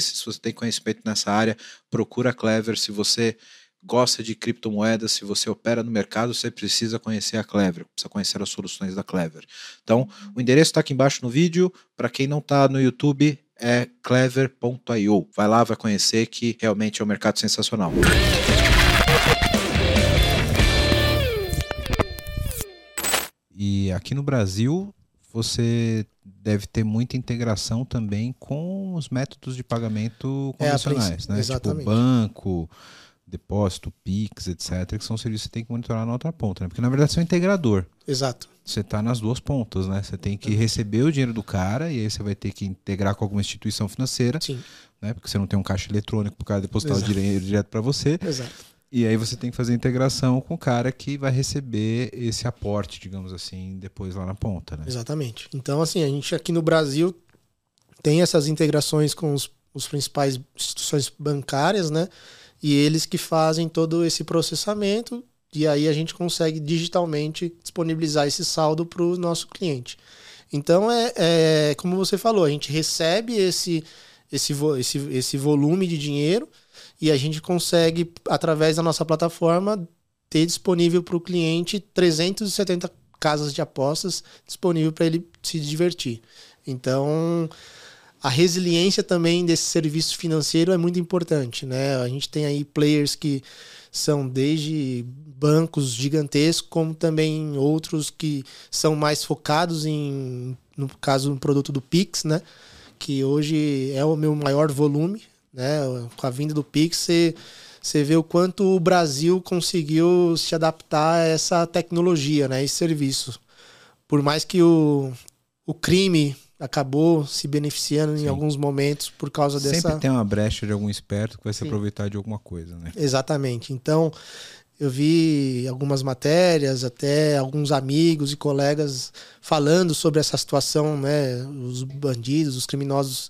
se você tem conhecimento nessa área, procura a Clever. Se você gosta de criptomoedas, se você opera no mercado, você precisa conhecer a Clever, precisa conhecer as soluções da Clever. Então, o endereço está aqui embaixo no vídeo. Para quem não está no YouTube, é clever.io. Vai lá, vai conhecer que realmente é um mercado sensacional. E aqui no Brasil, você deve ter muita integração também com os métodos de pagamento é, convencionais, é, né? Exatamente. Tipo banco, depósito, Pix, etc., que são serviços que você tem que monitorar na outra ponta, né? Porque na verdade você é um integrador. Exato. Você está nas duas pontas, né? Você tem que receber o dinheiro do cara e aí você vai ter que integrar com alguma instituição financeira, Sim. né? Porque você não tem um caixa eletrônico para o cara depositar Exato. o dinheiro direto para você. Exato. E aí você tem que fazer a integração com o cara que vai receber esse aporte, digamos assim, depois lá na ponta, né? Exatamente. Então, assim, a gente aqui no Brasil tem essas integrações com os, os principais instituições bancárias, né? e eles que fazem todo esse processamento e aí a gente consegue digitalmente disponibilizar esse saldo para o nosso cliente. Então é, é, como você falou, a gente recebe esse, esse, esse, esse volume de dinheiro e a gente consegue, através da nossa plataforma, ter disponível para o cliente 370 casas de apostas disponível para ele se divertir. Então, a resiliência também desse serviço financeiro é muito importante, né? A gente tem aí players que são desde bancos gigantescos, como também outros que são mais focados em, no caso, no produto do Pix, né? Que hoje é o meu maior volume, né? Com a vinda do Pix, você, você vê o quanto o Brasil conseguiu se adaptar a essa tecnologia, né? Esse serviço. Por mais que o, o crime acabou se beneficiando Sim. em alguns momentos por causa Sempre dessa. Sempre tem uma brecha de algum esperto que vai se Sim. aproveitar de alguma coisa, né? Exatamente. Então, Eu vi algumas matérias, até alguns amigos e colegas falando sobre essa situação, né? Os bandidos, os criminosos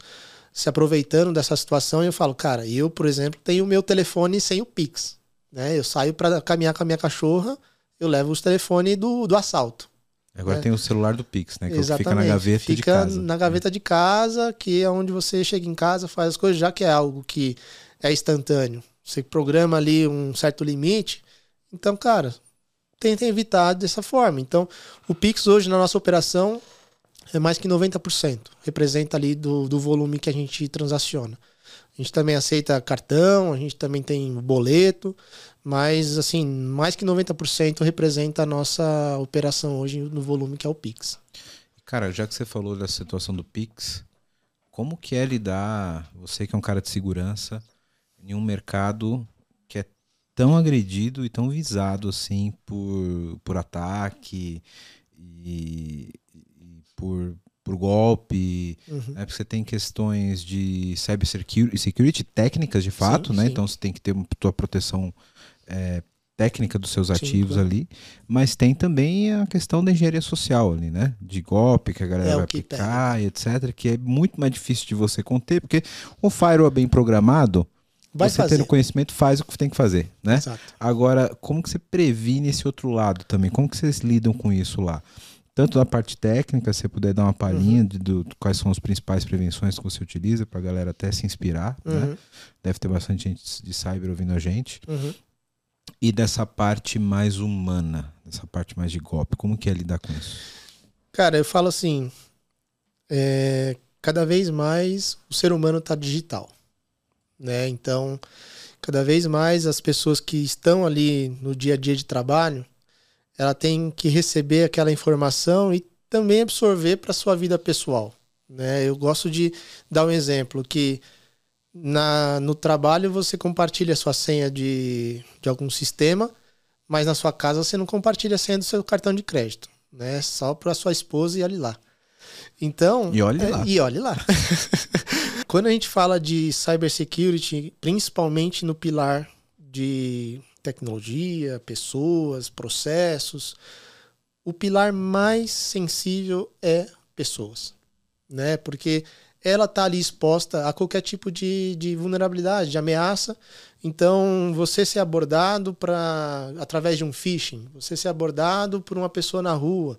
se aproveitando dessa situação. E eu falo, cara, eu, por exemplo, tenho o meu telefone sem o Pix. Né? Eu saio para caminhar com a minha cachorra, eu levo os telefones do, do assalto. Agora né? tem o celular do Pix, né? Que Exatamente. fica na gaveta fica de casa. na gaveta de casa, que é onde você chega em casa, faz as coisas, já que é algo que é instantâneo. Você programa ali um certo limite. Então, cara, tenta evitar dessa forma. Então, o Pix hoje na nossa operação é mais que 90%. Representa ali do, do volume que a gente transaciona. A gente também aceita cartão, a gente também tem boleto, mas assim, mais que 90% representa a nossa operação hoje no volume que é o Pix. Cara, já que você falou da situação do Pix, como que é lidar, você que é um cara de segurança, em um mercado que é tão agredido e tão visado assim por, por ataque e, por por golpe, uhum. né? porque você tem questões de cybersecurity security técnicas de fato, sim, né? Sim. Então você tem que ter uma tua proteção é, técnica dos seus ativos sim, ali, mas tem também a questão da engenharia social ali, né? De golpe que a galera é vai aplicar e etc, que é muito mais difícil de você conter, porque um firewall bem programado, Vai você fazer. tendo conhecimento faz o que tem que fazer, né? Exato. Agora, como que você previne esse outro lado também? Como que vocês lidam com isso lá? Tanto da parte técnica, se você puder dar uma palhinha uhum. de, do, quais são as principais prevenções que você utiliza para a galera até se inspirar, né? uhum. né? Deve ter bastante gente de cyber ouvindo a gente. Uhum. E dessa parte mais humana, dessa parte mais de golpe, como que é lidar com isso? Cara, eu falo assim, é, cada vez mais o ser humano está digital, né? Então, cada vez mais as pessoas que estão ali no dia a dia de trabalho, ela tem que receber aquela informação e também absorver para sua vida pessoal. Né? Eu gosto de dar um exemplo que na, no trabalho você compartilha a sua senha de, de algum sistema, mas na sua casa você não compartilha a senha do seu cartão de crédito, né? Só para sua esposa e olhe lá. Então, e olhe é, lá. E olhe lá. (laughs) Quando a gente fala de cybersecurity, principalmente no pilar de tecnologia, pessoas, processos. O pilar mais sensível é pessoas, né? Porque ela está ali exposta a qualquer tipo de, de vulnerabilidade, de ameaça. Então, você ser abordado para através de um phishing, você ser abordado por uma pessoa na rua.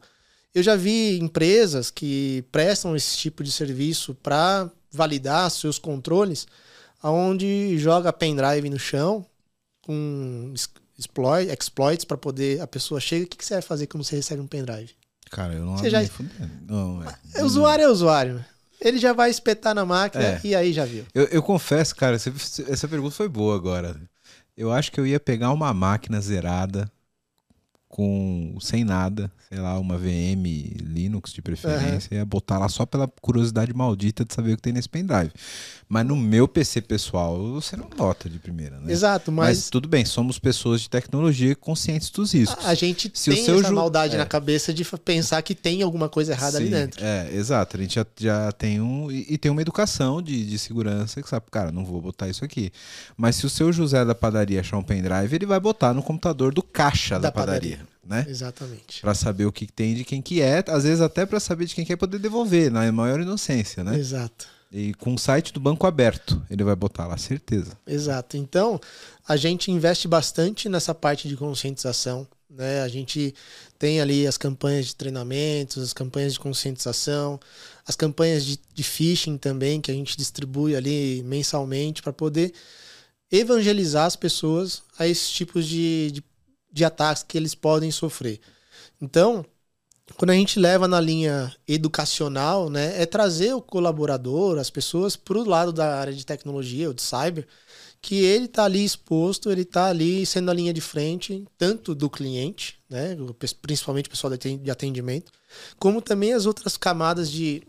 Eu já vi empresas que prestam esse tipo de serviço para validar seus controles, aonde joga pendrive no chão, com exploit, exploits para poder a pessoa chega, o que, que, você vai fazer quando você recebe um pendrive? Cara, eu não você já... não, é. usuário é usuário. Ele já vai espetar na máquina é. e aí já viu. Eu, eu confesso, cara, essa pergunta foi boa agora. Eu acho que eu ia pegar uma máquina zerada com sem nada, sei lá, uma VM Linux de preferência, uhum. ia botar lá só pela curiosidade maldita de saber o que tem nesse pendrive. Mas no meu PC pessoal, você não nota de primeira, né? Exato, mas... mas tudo bem, somos pessoas de tecnologia conscientes dos riscos. A, gente Se tem essa ju... maldade é. na cabeça de pensar que tem alguma coisa errada Sim, ali dentro. É, exato. A gente já, já tem um... E, e, tem uma educação de, de segurança que sabe, cara, não vou botar isso aqui. Mas se o seu José da padaria achar um pendrive, ele vai botar no computador do caixa da, da padaria. padaria né? Exatamente. Para saber o que tem de quem que é, às vezes até para saber de quem quer poder devolver, na maior inocência, né? Exato. E com o site do banco aberto, ele vai botar lá, certeza. Exato. Então, a gente investe bastante nessa parte de conscientização, né? A gente tem ali as campanhas de treinamentos, as campanhas de conscientização, as campanhas de, de phishing também, que a gente distribui ali mensalmente para poder evangelizar as pessoas a esses tipos de, de de ataques que eles podem sofrer. Então, quando a gente leva na linha educacional, né, é trazer o colaborador, as pessoas, para o lado da área de tecnologia ou de cyber, que ele está ali exposto, ele está ali sendo a linha de frente, tanto do cliente, né, principalmente o pessoal de atendimento, como também as outras camadas de,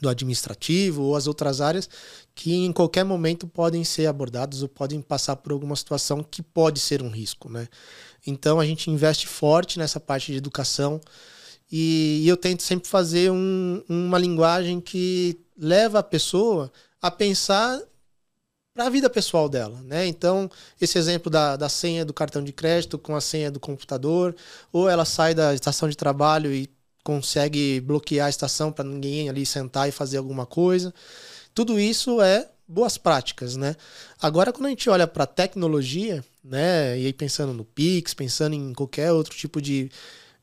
do administrativo ou as outras áreas que em qualquer momento podem ser abordados ou podem passar por alguma situação que pode ser um risco, né? Então a gente investe forte nessa parte de educação e, eu tento sempre fazer um, uma linguagem que leva a pessoa a pensar para a vida pessoal dela, né? Então, esse exemplo da, da senha do cartão de crédito com a senha do computador, ou ela sai da estação de trabalho e consegue bloquear a estação para ninguém ali sentar e fazer alguma coisa. Tudo isso é boas práticas, né? Agora, quando a gente olha para tecnologia, né, e aí pensando no Pix, pensando em qualquer outro tipo de,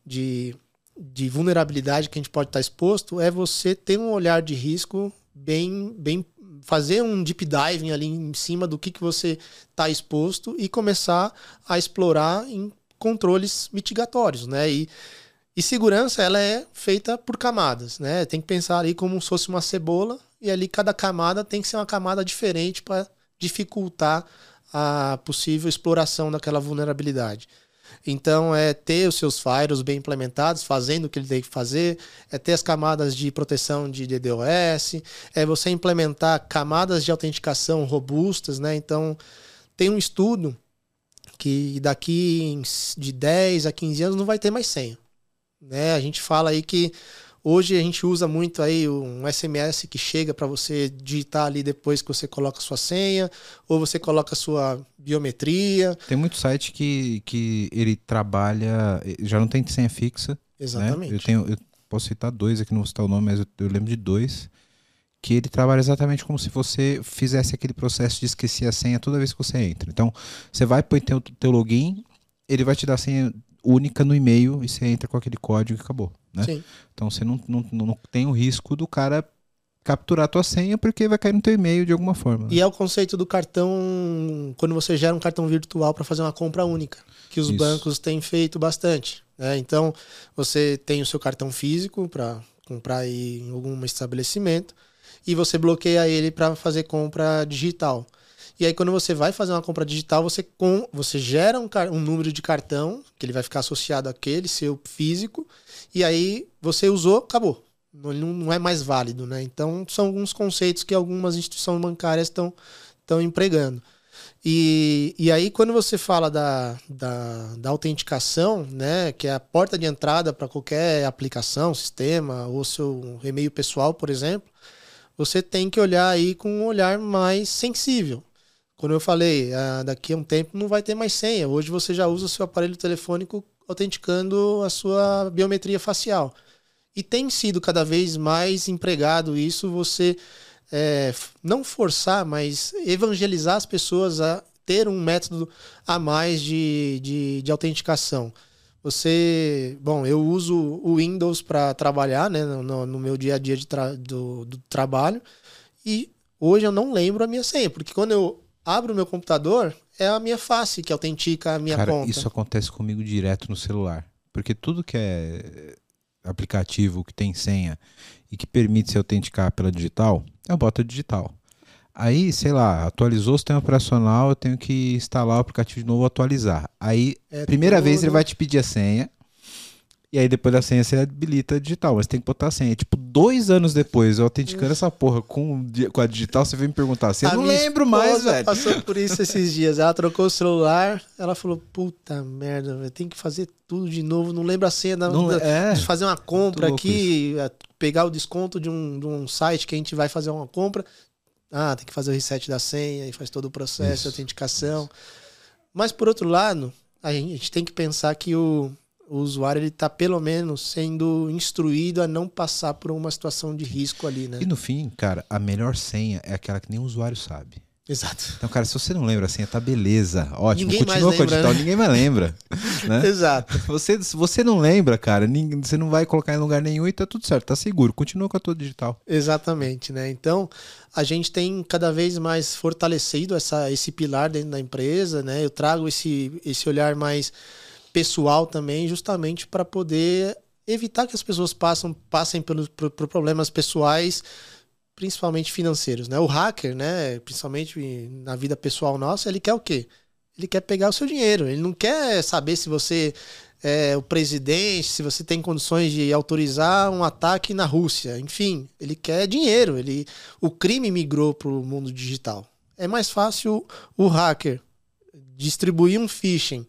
de, de vulnerabilidade que a gente pode estar exposto, é você ter um olhar de risco bem, bem fazer um deep diving ali em cima do que, que você está exposto e começar a explorar em controles mitigatórios, né? E, e segurança ela é feita por camadas, né? Tem que pensar ali como se fosse uma cebola e ali cada camada tem que ser uma camada diferente para dificultar a possível exploração daquela vulnerabilidade. Então, é ter os seus firewalls bem implementados, fazendo o que ele tem que fazer, é ter as camadas de proteção de DDoS, é você implementar camadas de autenticação robustas, né? Então, tem um estudo que daqui de 10 a 15 anos não vai ter mais senha. Né? A gente fala aí que Hoje a gente usa muito aí um SMS que chega para você digitar ali depois que você coloca sua senha, ou você coloca sua biometria. Tem muito site que, que ele trabalha, já não tem senha fixa. Né? Exatamente. Né? Eu, tenho, eu posso citar dois aqui, não vou citar o nome, mas eu, eu lembro de dois que ele trabalha exatamente como se você fizesse aquele processo de esquecer a senha toda vez que você entra. Então, você vai põe teu, teu login, ele vai te dar a senha única no e-mail e você entra com aquele código e acabou. Né? Sim. Então você não, não, não tem o risco do cara capturar a tua senha porque vai cair no teu e-mail de alguma forma. E é o conceito do cartão quando você gera um cartão virtual para fazer uma compra única, que os Isso. bancos têm feito bastante. Né? Então você tem o seu cartão físico para comprar em algum estabelecimento e você bloqueia ele para fazer compra digital. E aí, quando você vai fazer uma compra digital, você, com, você gera um, um número de cartão, que ele vai ficar associado àquele, seu físico, e aí você usou, acabou. Não, não é mais válido, né? Então, são alguns conceitos que algumas instituições bancárias estão empregando. E, e aí, quando você fala da, da, da autenticação, né, que é a porta de entrada para qualquer aplicação, sistema, ou seu e-mail pessoal, por exemplo, você tem que olhar aí com um olhar mais sensível. Quando eu falei, ah, daqui a um tempo não vai ter mais senha. Hoje você já usa o seu aparelho telefônico autenticando a sua biometria facial. E tem sido cada vez mais empregado isso, você é, não forçar, mas evangelizar as pessoas a ter um método a mais de, de, de autenticação. Você, bom, eu uso o Windows para trabalhar, né, no, no, meu dia a dia de tra do, do trabalho, e hoje eu não lembro a minha senha, porque quando eu abro o meu computador, é a minha face que autentica a minha Cara, conta. Isso acontece comigo direto no celular. Porque tudo que é aplicativo, que tem senha e que permite se autenticar pela digital, eu boto digital. Aí, sei lá, atualizou o sistema operacional, eu tenho que instalar o aplicativo de novo atualizar. Aí, é primeira tudo... vez ele vai te pedir a senha. E aí depois da senha você habilita a digital, mas tem que botar a senha. Tipo, dois anos depois, eu autenticando essa porra com, com a digital, você vem me perguntar assim, eu não lembro mais, velho. passou por isso esses dias. Ela trocou o celular, ela falou, puta merda, velho, tem que fazer tudo de novo, não lembro a senha da, não, é, de fazer uma compra aqui, é, pegar o desconto de um, de um site que a gente vai fazer uma compra. Ah, tem que fazer o reset da senha e faz todo o processo isso, de autenticação. Isso. Mas por outro lado, a gente tem que pensar que o o usuário ele está pelo menos sendo instruído a não passar por uma situação de risco ali, né? E no fim, cara, a melhor senha é aquela que nem o usuário sabe. Exato. Então, cara, se você não lembra a senha, tá beleza, ótimo, ninguém continua com a digital, né? ninguém mais lembra. (laughs) né? Exato. Você, se você não lembra, cara, ninguém, você não vai colocar em lugar nenhum e tá tudo certo, tá seguro, continua com a tua digital. Exatamente, né? Então, a gente tem cada vez mais fortalecido essa, esse pilar dentro da empresa, né? Eu trago esse, esse olhar mais pessoal também, justamente para poder evitar que as pessoas passam, passem pelos por, por problemas pessoais, principalmente financeiros. Né? O hacker, né, principalmente na vida pessoal nossa, ele quer o quê? Ele quer pegar o seu dinheiro. Ele não quer saber se você é o presidente, se você tem condições de autorizar um ataque na Rússia. Enfim, ele quer dinheiro. Ele, o crime migrou para o mundo digital. É mais fácil o hacker distribuir um phishing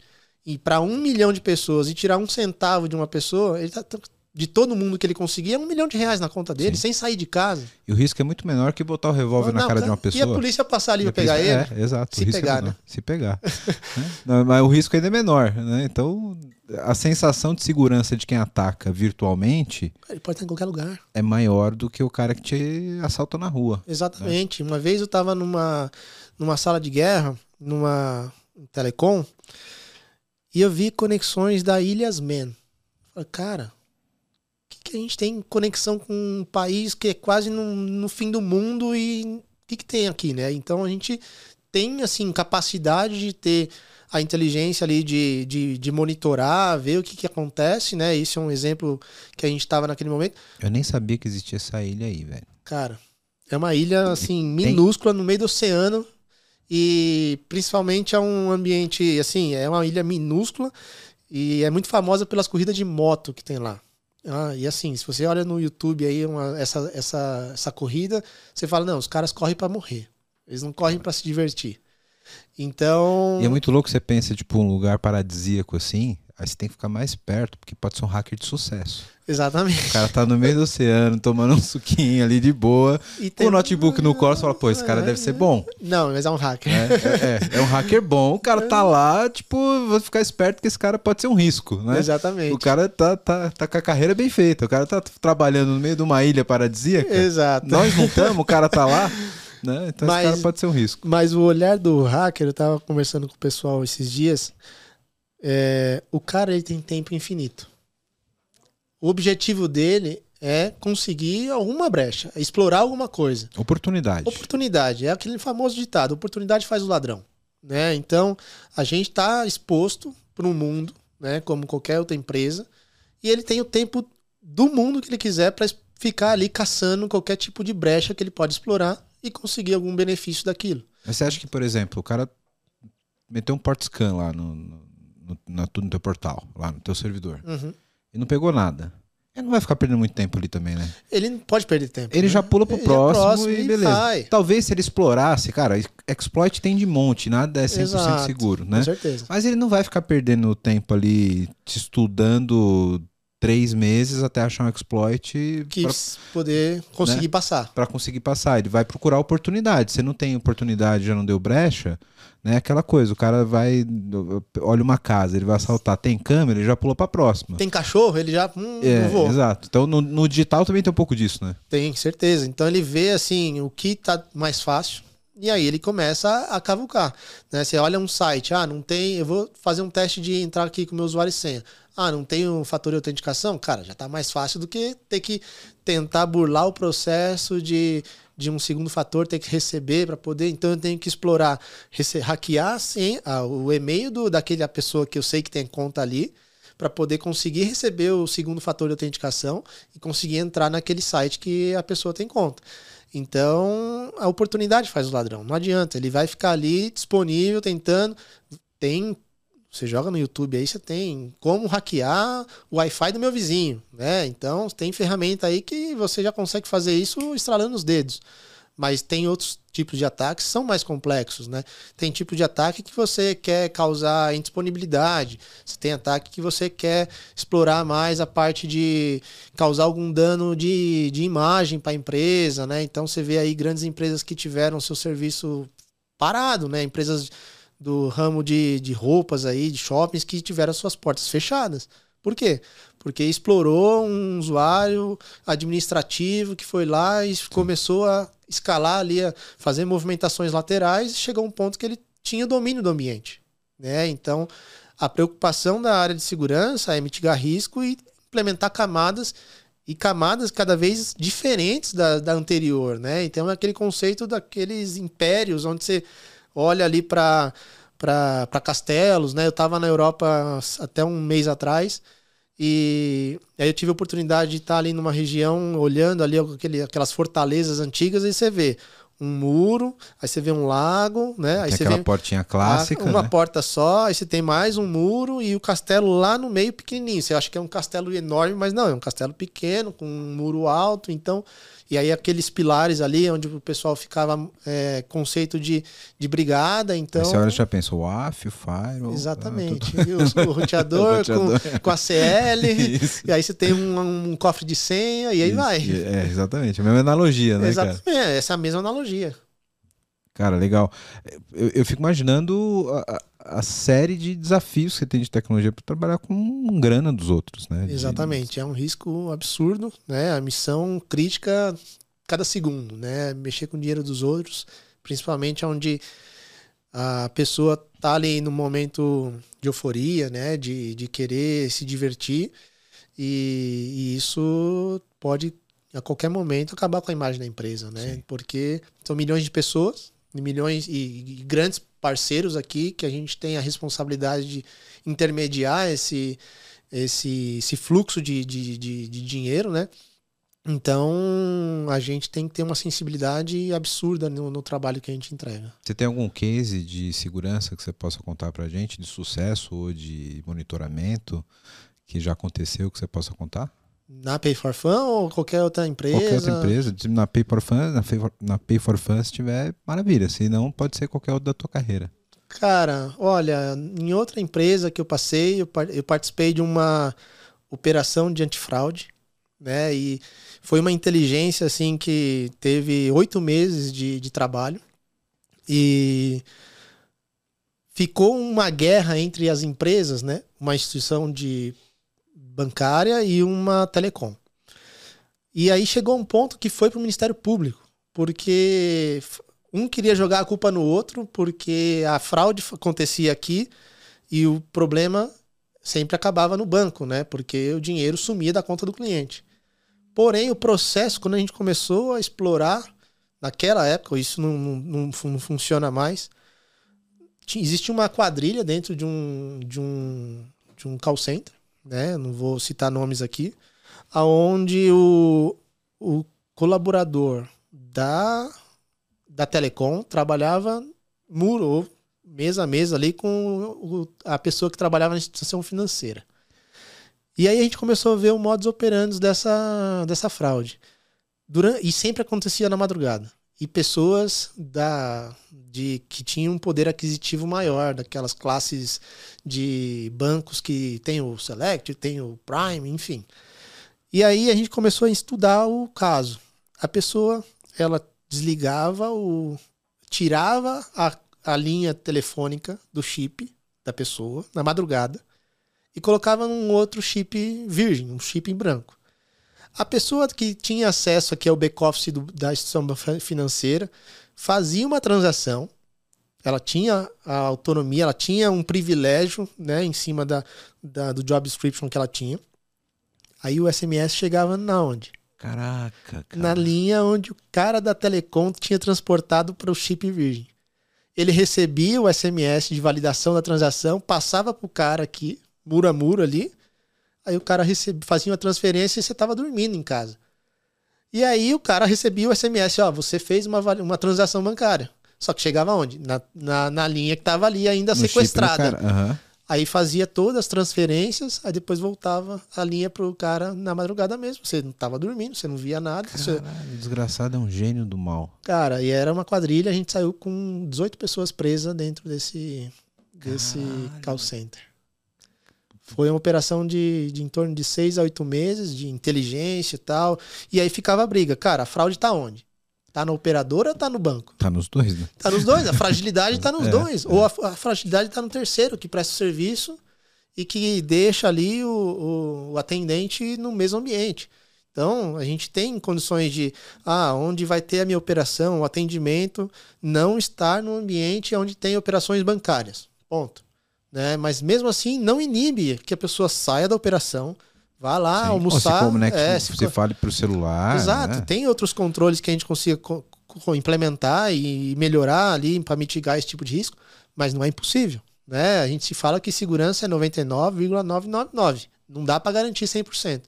e para um milhão de pessoas e tirar um centavo de uma pessoa, ele está de todo mundo que ele conseguia é um milhão de reais na conta dele, Sim. sem sair de casa. E o risco é muito menor que botar o revólver não, na cara de uma pessoa. E a polícia passar ali e pegar ele? É, exato. Se pegar, é né? Se pegar. (laughs) né? Mas o risco ainda é menor, né? Então, a sensação de segurança de quem ataca virtualmente... Ele pode estar em qualquer lugar. É maior do que o cara que te assalta na rua. Exatamente. Né? Uma vez eu estava numa, numa sala de guerra, numa telecom, e eu vi conexões da Ilhas Man. Falei, cara que a gente tem conexão com um país que é quase no, no fim do mundo e o que, que tem aqui, né? Então a gente tem, assim, capacidade de ter a inteligência ali de, de, de monitorar, ver o que, que acontece, né? Isso é um exemplo que a gente estava naquele momento. Eu nem sabia que existia essa ilha aí, velho. Cara, é uma ilha, assim, minúscula no meio do oceano e principalmente é um ambiente, assim, é uma ilha minúscula e é muito famosa pelas corridas de moto que tem lá. Ah, e assim, se você olha no YouTube aí uma, essa, essa, essa corrida, você fala, não, os caras correm para morrer. Eles não correm para se divertir. Então. E é muito louco você pensa, tipo, um lugar paradisíaco assim, aí você tem que ficar mais perto, porque pode ser um hacker de sucesso. Exatamente. O cara tá no meio do oceano, tomando um suquinho ali de boa, e com o notebook no colo, você fala, pô, esse cara deve ser bom. Não, mas é um hacker. É, é, é, é um hacker bom, o cara tá lá, tipo, vou ficar esperto que esse cara pode ser um risco, né? Exatamente. O cara tá, tá, tá com a carreira bem feita, o cara tá trabalhando no meio de uma ilha paradisíaca. Exato. Nós não estamos, o cara tá lá. Né? Então mas, esse cara pode ser um risco. Mas o olhar do hacker, eu tava conversando com o pessoal esses dias, é, o cara ele tem tempo infinito. O objetivo dele é conseguir alguma brecha, é explorar alguma coisa. Oportunidade. Oportunidade. É aquele famoso ditado: oportunidade faz o ladrão. Né? Então, a gente está exposto para um mundo, né, como qualquer outra empresa, e ele tem o tempo do mundo que ele quiser para ficar ali caçando qualquer tipo de brecha que ele pode explorar e conseguir algum benefício daquilo. Mas você acha que, por exemplo, o cara meteu um port scan lá no, no, no, no teu portal, lá no teu servidor, uhum. e não pegou nada. Ele não vai ficar perdendo muito tempo ali também, né? Ele não pode perder tempo. Ele né? já pula pro próximo, é próximo, e beleza. Vai. Talvez se ele explorasse, cara, exploit tem de monte, nada é 100% Exato, seguro, né? Com certeza. Mas ele não vai ficar perdendo tempo ali estudando três meses até achar um exploit que pra, poder conseguir né? passar. Para conseguir passar, ele vai procurar oportunidade. Se não tem oportunidade, já não deu brecha, né? Aquela coisa, o cara vai olha uma casa, ele vai assaltar, tem câmera, ele já pulou para próxima. Tem cachorro, ele já hum, é, vou. Exato. Então no, no, digital também tem um pouco disso, né? Tem certeza. Então ele vê assim o que tá mais fácil. E aí ele começa a, a cavucar. Né? Você olha um site, ah, não tem. Eu vou fazer um teste de entrar aqui com meu usuário e senha. Ah, não tem um fator de autenticação? Cara, já está mais fácil do que ter que tentar burlar o processo de, de um segundo fator, ter que receber para poder. Então eu tenho que explorar, hackear sim, o e-mail do, daquela pessoa que eu sei que tem conta ali, para poder conseguir receber o segundo fator de autenticação e conseguir entrar naquele site que a pessoa tem conta. Então, a oportunidade faz o ladrão. Não adianta, ele vai ficar ali disponível, tentando. Tem você joga no YouTube aí, você tem como hackear o Wi-Fi do meu vizinho, né? Então tem ferramenta aí que você já consegue fazer isso estralando os dedos. Mas tem outros tipos de ataques que são mais complexos, né? Tem tipo de ataque que você quer causar indisponibilidade. Você tem ataque que você quer explorar mais a parte de causar algum dano de, de imagem para a empresa, né? Então você vê aí grandes empresas que tiveram seu serviço parado, né? Empresas do ramo de, de roupas aí, de shoppings que tiveram suas portas fechadas. Por quê? Porque explorou um usuário administrativo que foi lá e começou a escalar ali, a fazer movimentações laterais e chegou a um ponto que ele tinha domínio do ambiente. Né? Então, a preocupação da área de segurança é mitigar risco e implementar camadas e camadas cada vez diferentes da, da anterior, né? Então é aquele conceito daqueles impérios onde você olha ali para para castelos, né? Eu estava na Europa até um mês atrás e aí eu tive a oportunidade de estar ali numa região olhando ali aquele, aquelas fortalezas antigas e você vê um muro, aí você vê um lago, né? Aí tem você aquela vê portinha clássica, uma né? porta só, aí você tem mais um muro e o castelo lá no meio pequenininho. Você acha que é um castelo enorme, mas não, é um castelo pequeno com um muro alto, então E aí aqueles pilares ali, onde o pessoal ficava é, conceito de, de brigada, então... Essa hora já pensou o AF, o Fire... Exatamente. Ah, tudo... o, (laughs) o, roteador, o roteador. Com, com a CL, (laughs) e aí você tem um, um, cofre de senha, e aí Isso. vai. É, exatamente. A mesma analogia, né, Exatamente, cara? essa é a mesma analogia. Cara, legal. Eu, eu fico imaginando a, a, série de desafios que você tem de tecnologia para trabalhar com grana dos outros, né? Exatamente. De... É um risco absurdo, né? A missão crítica cada segundo, né? Mexer com o dinheiro dos outros, principalmente onde a pessoa tá ali no momento de euforia, né? De, de querer se divertir. E, e isso pode a qualquer momento acabar com a imagem da empresa, né? Sim. Porque são milhões de pessoas milhões e, e, grandes parceiros aqui que a gente tem a responsabilidade de intermediar esse, esse, esse fluxo de, de, de, de dinheiro, né? Então a gente tem que ter uma sensibilidade absurda no, no, trabalho que a gente entrega. Você tem algum case de segurança que você possa contar para a gente, de sucesso ou de monitoramento que já aconteceu que você possa contar? Na Pay for Fun ou qualquer outra empresa? Qualquer outra empresa. Na Pay for Fun, na Pay for, na Pay for Fun, se tiver, maravilha. Se não, pode ser qualquer outra da tua carreira. Cara, olha, em outra empresa que eu passei, eu, eu participei de uma operação de antifraude, né? E foi uma inteligência, assim, que teve oito meses de, de trabalho. E ficou uma guerra entre as empresas, né? Uma instituição de bancária e uma telecom. E aí chegou um ponto que foi para o Ministério Público, porque um queria jogar a culpa no outro, porque a fraude acontecia aqui e o problema sempre acabava no banco, né? Porque o dinheiro sumia da conta do cliente. Porém, o processo, quando a gente começou a explorar, naquela época, isso não, não, não funciona mais, existe uma quadrilha dentro de um, de um, de um call center né? Não vou citar nomes aqui, aonde o, o colaborador da da Telecom trabalhava muro mês a mês ali com o, a pessoa que trabalhava na instituição financeira. E aí a gente começou a ver o modus operandi dessa, dessa fraude. Durante, e sempre acontecia na madrugada. E pessoas da, de que tinham um poder aquisitivo maior, daquelas classes de bancos que tem o Select, tem o Prime, enfim. E aí a gente começou a estudar o caso. A pessoa, ela desligava o tirava a, a linha telefônica do chip da pessoa na madrugada e colocava num outro chip virgem, um chip em branco. A pessoa que tinha acesso aqui ao back-office da instituição financeira fazia uma transação, ela tinha a autonomia, ela tinha um privilégio né, em cima da, da, do job description que ela tinha. Aí o SMS chegava na onde? Caraca, cara. Na linha onde o cara da Telecom tinha transportado para o chip virgem. Ele recebia o SMS de validação da transação, passava para o cara aqui, muro a muro ali. Aí o cara recebia, fazia uma transferência e você estava dormindo em casa. E aí o cara recebia o SMS, ó, você fez uma, uma transação bancária. Só que chegava onde? Na, na, na linha que estava ali ainda no sequestrada. Uhum. Aí fazia todas as transferências, aí depois voltava a linha pro cara na madrugada mesmo. Você não estava dormindo, você não via nada. Caralho, você... desgraçado é um gênio do mal. Cara, e era uma quadrilha, a gente saiu com 18 pessoas presas dentro desse, desse call center. Foi uma operação de, de em torno de seis a oito meses, de inteligência e tal. E aí ficava a briga. Cara, a fraude tá onde? Tá na operadora ou tá no banco? Tá nos dois, né? Tá nos dois. A fragilidade tá nos (laughs) é, dois. É. Ou a, a, fragilidade tá no terceiro, que presta o serviço e que deixa ali o, o, o atendente no mesmo ambiente. Então, a gente tem condições de, ah, onde vai ter a minha operação, o atendimento, não estar no ambiente onde tem operações bancárias. Ponto. Né? Mas mesmo assim, não inibe que a pessoa saia da operação, vá lá Sim. almoçar. Ou se conecte, é, se você fale para o celular. Exato. Né? Tem outros controles que a gente consiga implementar e melhorar ali para mitigar esse tipo de risco, mas não é impossível. Né? A gente se fala que segurança é 99,999. Não dá para garantir 100%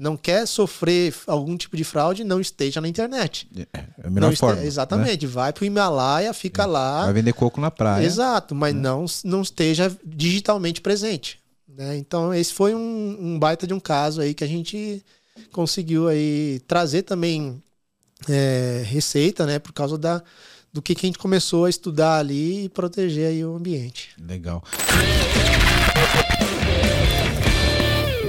não quer sofrer algum tipo de fraude, não esteja na internet. É, é a melhor forma. Né? exatamente. Né? Vai para o Himalaia, fica é. lá. Vai vender coco na praia. Exato, mas é. não, não esteja digitalmente presente. Né? Então, esse foi um, um, baita de um caso aí que a gente conseguiu aí trazer também é, receita, né? Por causa da, do que, que a gente começou a estudar ali e proteger aí o ambiente. Legal.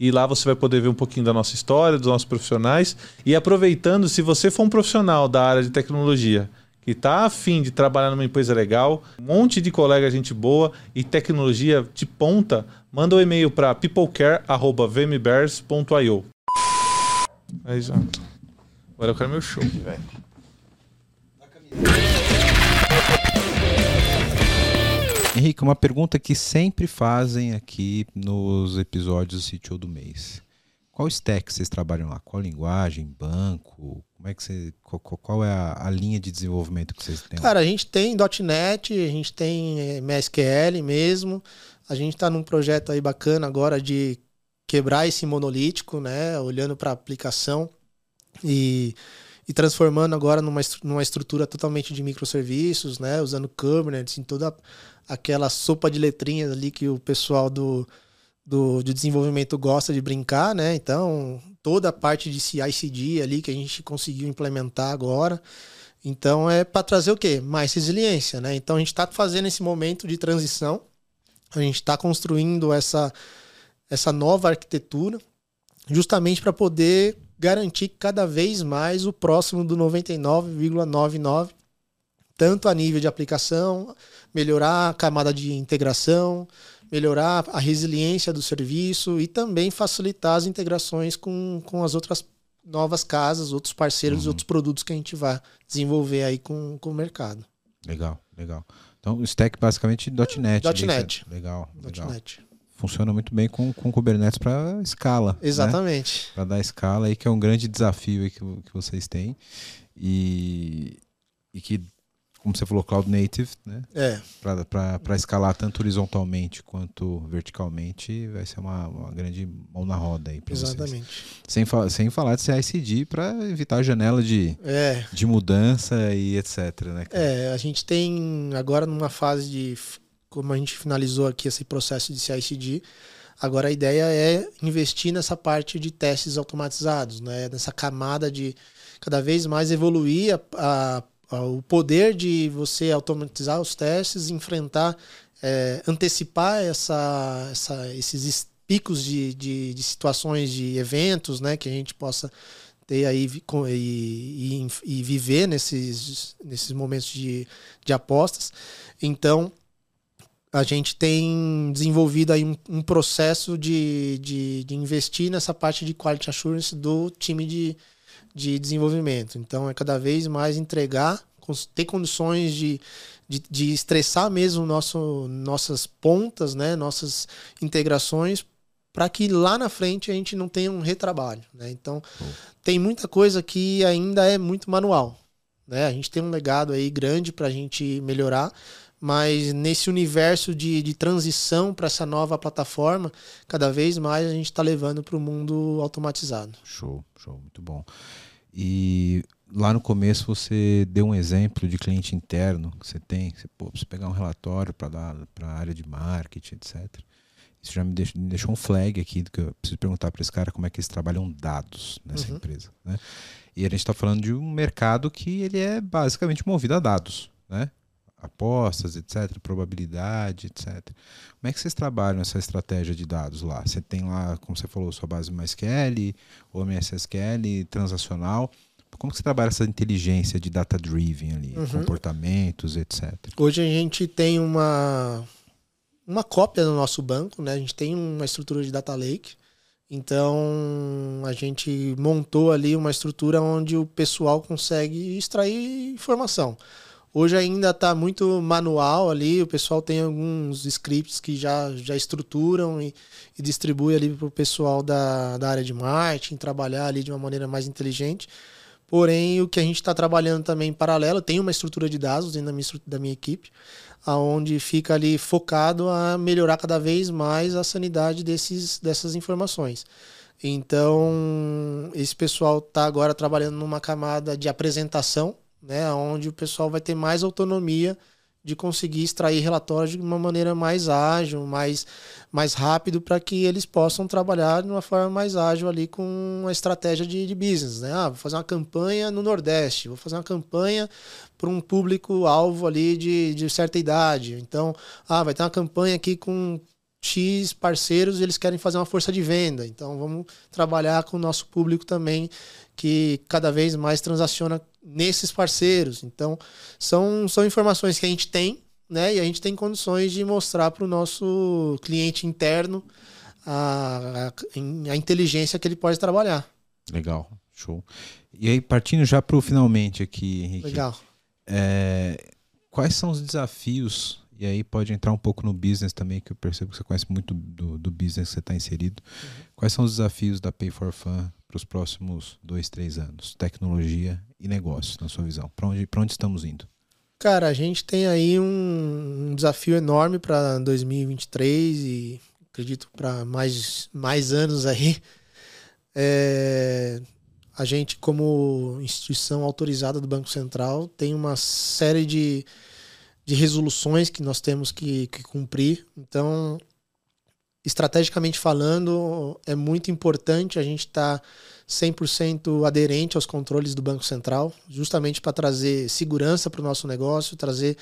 e lá você vai poder ver um pouquinho da nossa história, dos nossos profissionais. E aproveitando, se você for um profissional da área de tecnologia que está afim de trabalhar numa empresa legal, um monte de colega gente boa e tecnologia de ponta, manda um e-mail para peoplecare.vmbears.io. Aí já. Agora eu quero meu show, velho. Henrique, uma pergunta que sempre fazem aqui nos episódios do Sítio do Mês. Qual stack vocês trabalham lá? Qual linguagem? Banco? Como é que você, qual, qual é a, a, linha de desenvolvimento que vocês têm? Cara, a gente tem .NET, a gente tem eh, MSQL mesmo. A gente está num projeto aí bacana agora de quebrar esse monolítico, né? Olhando para a aplicação e, e transformando agora numa, numa estrutura totalmente de microserviços, né? Usando Kubernetes em toda aquela sopa de letrinhas ali que o pessoal do, do de desenvolvimento gosta de brincar, né? Então, toda a parte de CI/CD ali que a gente conseguiu implementar agora. Então, é para trazer o quê? Mais resiliência, né? Então, a gente está fazendo esse momento de transição. A gente está construindo essa, essa nova arquitetura justamente para poder garantir cada vez mais o próximo do 99,99 tanto a nível de aplicação, melhorar a camada de integração, melhorar a resiliência do serviço e também facilitar as integrações com, com as outras novas casas, outros parceiros, uhum. outros produtos que a gente vai desenvolver aí com, com o mercado. Legal, legal. Então, o stack basicamente .NET. .NET. Legal, legal. .NET. Funciona muito bem com, com Kubernetes para escala. Né? Exatamente. Né? Para dar escala aí, que é um grande desafio que, que vocês têm. E, e que como você falou, Cloud Native, né? É. Para escalar tanto horizontalmente quanto verticalmente, vai ser uma, uma grande mão na roda aí para vocês. Exatamente. Sem, sem falar de CICD para evitar a janela de, é. de mudança e etc. Né, é, a gente tem agora numa fase de. Como a gente finalizou aqui esse processo de CICD, agora a ideia é investir nessa parte de testes automatizados, né? nessa camada de cada vez mais evoluir a, a o poder de você automatizar os testes, enfrentar, é, antecipar essa, essa, esses picos de, de, de, situações, de eventos, né, que a gente possa ter aí e, e, e viver nesses, nesses momentos de, de apostas. Então, a gente tem desenvolvido aí um, um processo de, de, de, investir nessa parte de quality assurance do time de, de desenvolvimento. Então é cada vez mais entregar, ter condições de, de, de estressar mesmo nosso, nossas pontas, né, nossas integrações, para que lá na frente a gente não tenha um retrabalho. Né? Então tem muita coisa que ainda é muito manual. Né? A gente tem um legado aí grande para a gente melhorar, mas nesse universo de, de transição para essa nova plataforma, cada vez mais a gente está levando para o mundo automatizado. Show, show, muito bom. E lá no começo você deu um exemplo de cliente interno que você tem, você, pô, você pegar um relatório para dar para a área de marketing, etc. Isso já me deixou, me deixou, um flag aqui do que eu preciso perguntar para esse cara como é que eles trabalham dados nessa uhum. empresa, né? E a gente está falando de um mercado que ele é basicamente movido a dados, né? Apostas, etc, probabilidade, etc. Como é que vocês trabalham essa estratégia de dados lá? Você tem lá, como você falou, sua base MySQL, ou MSSQL, transacional. Como você trabalha essa inteligência de data-driven ali, uhum. comportamentos, etc? Hoje a gente tem uma, uma cópia do nosso banco, né? A gente tem uma estrutura de data lake. Então a gente montou ali uma estrutura onde o pessoal consegue extrair informação. Hoje ainda está muito manual ali, o pessoal tem alguns scripts que já, já estruturam e, e distribui ali para o pessoal da, da área de marketing trabalhar ali de uma maneira mais inteligente. Porém, o que a gente está trabalhando também em paralelo, tem uma estrutura de dados dentro da minha, da minha equipe, aonde fica ali focado a melhorar cada vez mais a sanidade desses, dessas informações. Então, esse pessoal está agora trabalhando numa camada de apresentação, né, onde o pessoal vai ter mais autonomia de conseguir extrair relatórios de uma maneira mais ágil, mais, mais rápido, para que eles possam trabalhar de uma forma mais ágil ali com a estratégia de, de business. Né? Ah, vou fazer uma campanha no Nordeste, vou fazer uma campanha para um público-alvo ali de, de certa idade. Então, ah, vai ter uma campanha aqui com X parceiros eles querem fazer uma força de venda. Então, vamos trabalhar com o nosso público também, que cada vez mais transaciona nesses parceiros. Então, são, são informações que a gente tem, né? E a gente tem condições de mostrar para o nosso cliente interno a, a, a, inteligência que ele pode trabalhar. Legal, show. E aí, partindo já para o finalmente aqui, Henrique. Legal. É, quais são os desafios? E aí pode entrar um pouco no business também, que eu percebo que você conhece muito do, do business que você está inserido. Uhum. Quais são os desafios da Pay for Fun para os próximos dois, três anos? Tecnologia e negócio, na sua visão. Para onde, onde estamos indo? Cara, a gente tem aí um, um desafio enorme para 2023 e acredito para mais, mais anos aí. É, a gente, como instituição autorizada do Banco Central, tem uma série de, de resoluções que nós temos que, que cumprir. Então, estrategicamente falando, é muito importante a gente estar tá 100% aderente aos controles do Banco Central, justamente para trazer segurança para o nosso negócio, trazer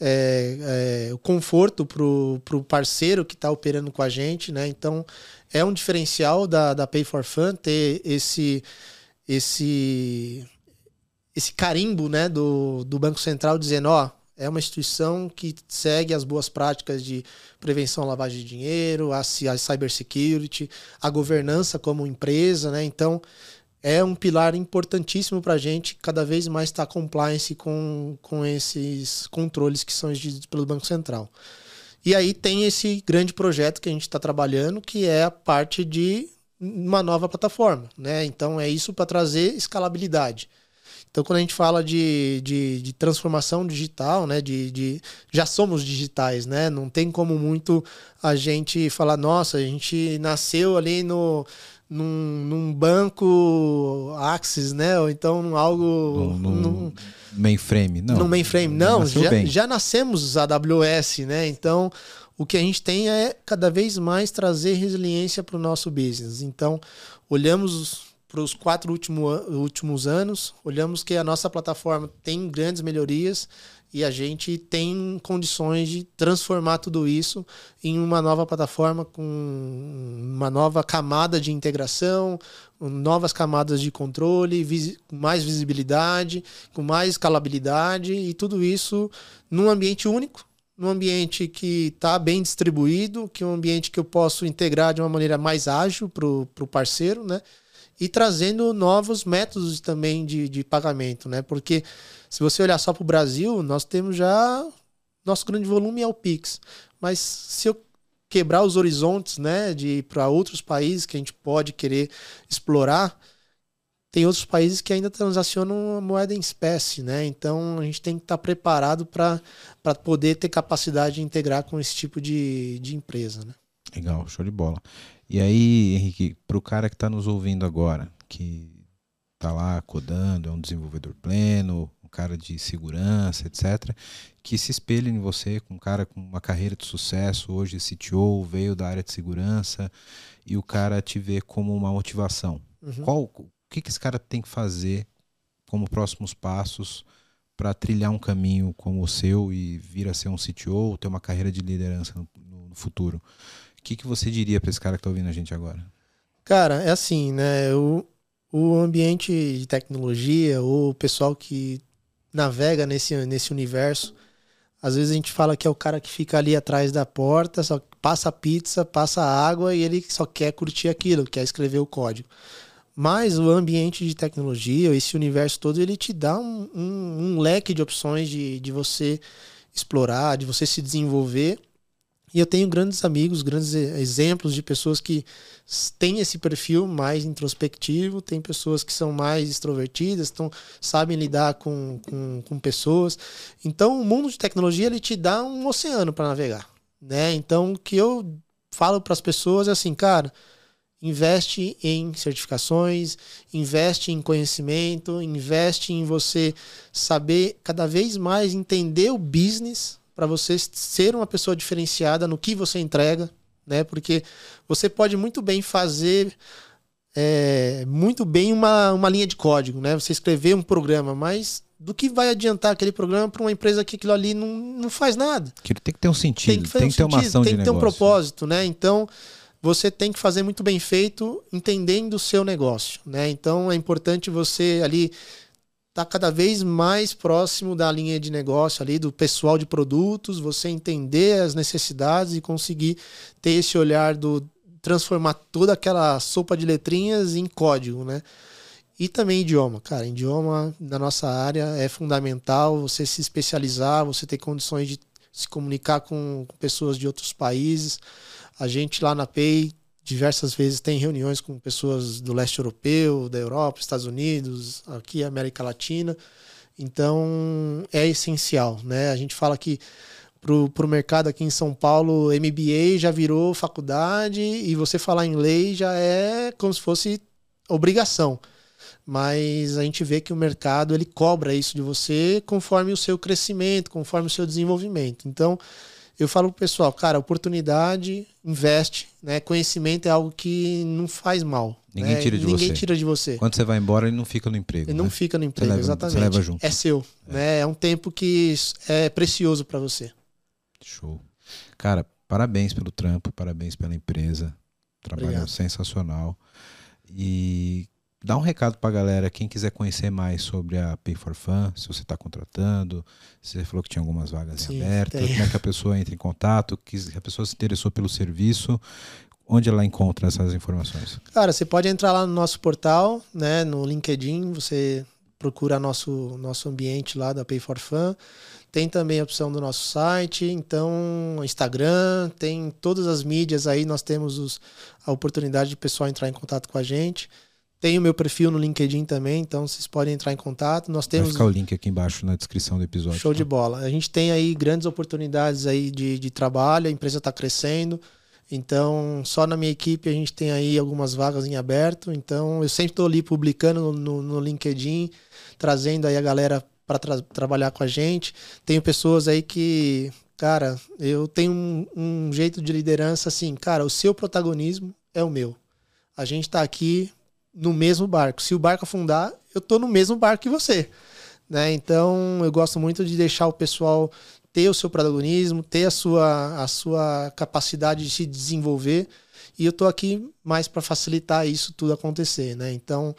é, é, o conforto para o parceiro que está operando com a gente. Né? Então, é um diferencial da, da Pay for Fun ter esse, esse, esse carimbo né, do, do Banco Central dizendo: ó, é uma instituição que segue as boas práticas de prevenção à lavagem de dinheiro, a, a cybersecurity, a governança como empresa, né? Então, é um pilar importantíssimo para a gente cada vez mais estar tá compliance com, com esses controles que são exigidos pelo Banco Central. E aí tem esse grande projeto que a gente está trabalhando, que é a parte de uma nova plataforma. Né? Então, é isso para trazer escalabilidade. Então, quando a gente fala de, de, de transformação digital, né, de, de, já somos digitais, né? Não tem como muito a gente falar, nossa, a gente nasceu ali no, num, num banco Axis, né? Ou então algo. No, no num, mainframe, não. No mainframe, não. Já, já nascemos AWS, né? Então, o que a gente tem é cada vez mais trazer resiliência para o nosso business. Então, olhamos para os quatro último, últimos anos, olhamos que a nossa plataforma tem grandes melhorias e a gente tem condições de transformar tudo isso em uma nova plataforma com uma nova camada de integração, novas camadas de controle, vis mais visibilidade, com mais escalabilidade e tudo isso num ambiente único, num ambiente que está bem distribuído, que é um ambiente que eu posso integrar de uma maneira mais ágil para o parceiro, né? E trazendo novos métodos também de, de pagamento, né? Porque se você olhar só para o Brasil, nós temos já nosso grande volume é o Pix, mas se eu quebrar os horizontes, né, de para outros países que a gente pode querer explorar, tem outros países que ainda transacionam moeda em espécie, né? Então a gente tem que estar tá preparado para poder ter capacidade de integrar com esse tipo de, de empresa, né? Legal, show de bola. E aí, Henrique, para o cara que está nos ouvindo agora, que está lá codando, é um desenvolvedor pleno, um cara de segurança, etc., que se espelhe em você, com um cara com uma carreira de sucesso, hoje CTO, veio da área de segurança, e o cara te vê como uma motivação. Uhum. Qual, o que, que esse cara tem que fazer como próximos passos para trilhar um caminho como o seu e vir a ser um CTO, ter uma carreira de liderança no, no futuro? Que, que você diria para esse cara que está ouvindo a gente agora? Cara, é assim, né? O, o ambiente de tecnologia, o pessoal que navega nesse, nesse universo, às vezes a gente fala que é o cara que fica ali atrás da porta, só passa pizza, passa água e ele só quer curtir aquilo, quer escrever o código. Mas o ambiente de tecnologia, esse universo todo, ele te dá um, um, um leque de opções de, de você explorar, de você se desenvolver E eu tenho grandes amigos, grandes exemplos de pessoas que têm esse perfil mais introspectivo, tem pessoas que são mais extrovertidas, tão, sabem lidar com, com, com pessoas. Então, o mundo de tecnologia ele te dá um oceano para navegar. Né? Então, o que eu falo para as pessoas é assim, cara, investe em certificações, investe em conhecimento, investe em você saber cada vez mais entender o business para você ser uma pessoa diferenciada no que você entrega, né? Porque você pode muito bem fazer é, muito bem uma, uma linha de código, né? Você escrever um programa, mas do que vai adiantar aquele programa para uma empresa que aquilo ali não, não faz nada? Que tem que ter um sentido, tem que, tem um que ter uma ação tem que ter um propósito, né? Então você tem que fazer muito bem feito, entendendo o seu negócio, né? Então é importante você ali estar tá cada vez mais próximo da linha de negócio ali do pessoal de produtos, você entender as necessidades e conseguir ter esse olhar do transformar toda aquela sopa de letrinhas em código, né? E também idioma, cara, idioma na nossa área é fundamental, você se especializar, você ter condições de se comunicar com pessoas de outros países. A gente lá na PEI diversas vezes tem reuniões com pessoas do leste europeu, da Europa, Estados Unidos, aqui América Latina. Então é essencial, né? A gente fala que para o mercado aqui em São Paulo, MBA já virou faculdade e você falar inglês já é como se fosse obrigação. Mas a gente vê que o mercado ele cobra isso de você conforme o seu crescimento, conforme o seu desenvolvimento. Então, eu falo pro pessoal, cara, oportunidade, investe, né? Conhecimento é algo que não faz mal. Ninguém né? tira de Ninguém você. tira de você. Quando você vai embora, ele não fica no emprego. Ele né? não fica no emprego, leva, exatamente. Você leva junto. É seu, é. né? É um tempo que é precioso para você. Show. Cara, parabéns pelo trampo, parabéns pela empresa. Trabalho Obrigado. sensacional. E dá um recado para a galera, quem quiser conhecer mais sobre a Pay for Fun, se você está contratando, você falou que tinha algumas vagas Sim, em aberto, tem. como é que a pessoa entra em contato, que a pessoa se interessou pelo serviço, onde ela encontra essas informações? Cara, você pode entrar lá no nosso portal, né, no LinkedIn, você procura nosso, nosso ambiente lá da Pay for Fun. Tem também a opção do nosso site, então Instagram, tem todas as mídias aí, nós temos os, a oportunidade de pessoal entrar em contato com a gente. Tem o meu perfil no LinkedIn também, então vocês podem entrar em contato. Nós temos Vai ficar o link aqui embaixo na descrição do episódio. show tá? de bola. A gente tem aí grandes oportunidades aí de, de trabalho, a empresa está crescendo. Então, só na minha equipe a gente tem aí algumas vagas em aberto. Então, eu sempre estou ali publicando no, no, LinkedIn, trazendo aí a galera para tra trabalhar com a gente. Tenho pessoas aí que, cara, eu tenho um, um jeito de liderança assim, cara, o seu protagonismo é o meu. A gente está aqui no mesmo barco. Se o barco afundar, eu tô no mesmo barco que você. Né? Então, eu gosto muito de deixar o pessoal ter o seu protagonismo, ter a sua, a sua capacidade de se desenvolver. E eu tô aqui mais para facilitar isso tudo acontecer. Né? Então,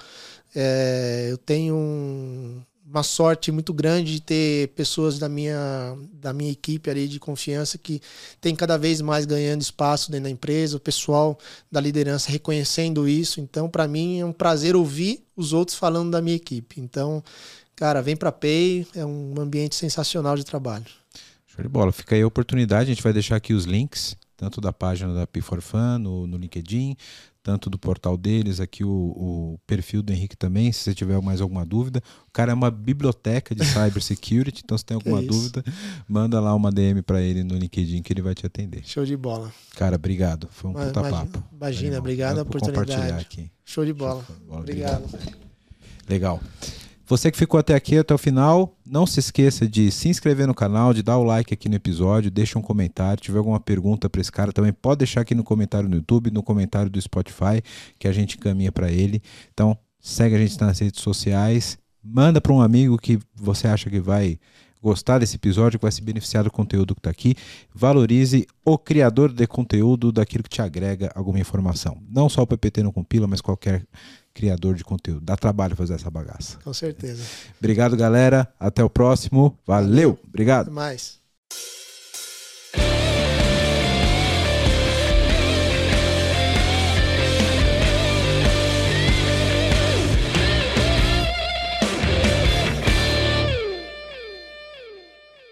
é, eu tenho um, uma sorte muito grande de ter pessoas da minha, da minha equipe ali de confiança que tem cada vez mais ganhando espaço dentro da empresa, o pessoal da liderança reconhecendo isso. Então, para mim é um prazer ouvir os outros falando da minha equipe. Então, cara, vem para Pay, é um ambiente sensacional de trabalho. Show de bola. Fica aí a oportunidade, a gente vai deixar aqui os links, tanto da página da P4Fan no, no LinkedIn, tanto do portal deles, aqui o, o, perfil do Henrique também, se você tiver mais alguma dúvida. O cara é uma biblioteca de cybersecurity, então se tem (laughs) alguma É dúvida, manda lá uma DM para ele no LinkedIn que ele vai te atender. Show de bola. Cara, obrigado. Foi um Mas puta imagina- papo. imagina, obrigado a Vou compartilhar oportunidade. aqui. Show de bola. Show de bola, Obrigado. Legal. Você que ficou até aqui, até o final, não se esqueça de se inscrever no canal, de dar o like aqui no episódio, deixa um comentário. Se tiver alguma pergunta para esse cara, também pode deixar aqui no comentário no YouTube, no comentário do Spotify, que a gente encaminha para ele. Então, segue a gente nas redes sociais, manda para um amigo que você acha que vai gostar desse episódio, que vai se beneficiar do conteúdo que está aqui. Valorize o criador de conteúdo daquilo que te agrega alguma informação. Não só o PPT no Compila, mas qualquer criador de conteúdo. Dá trabalho fazer essa bagaça. Com certeza. Obrigado, galera. Até o próximo. Valeu. Obrigado. Até mais.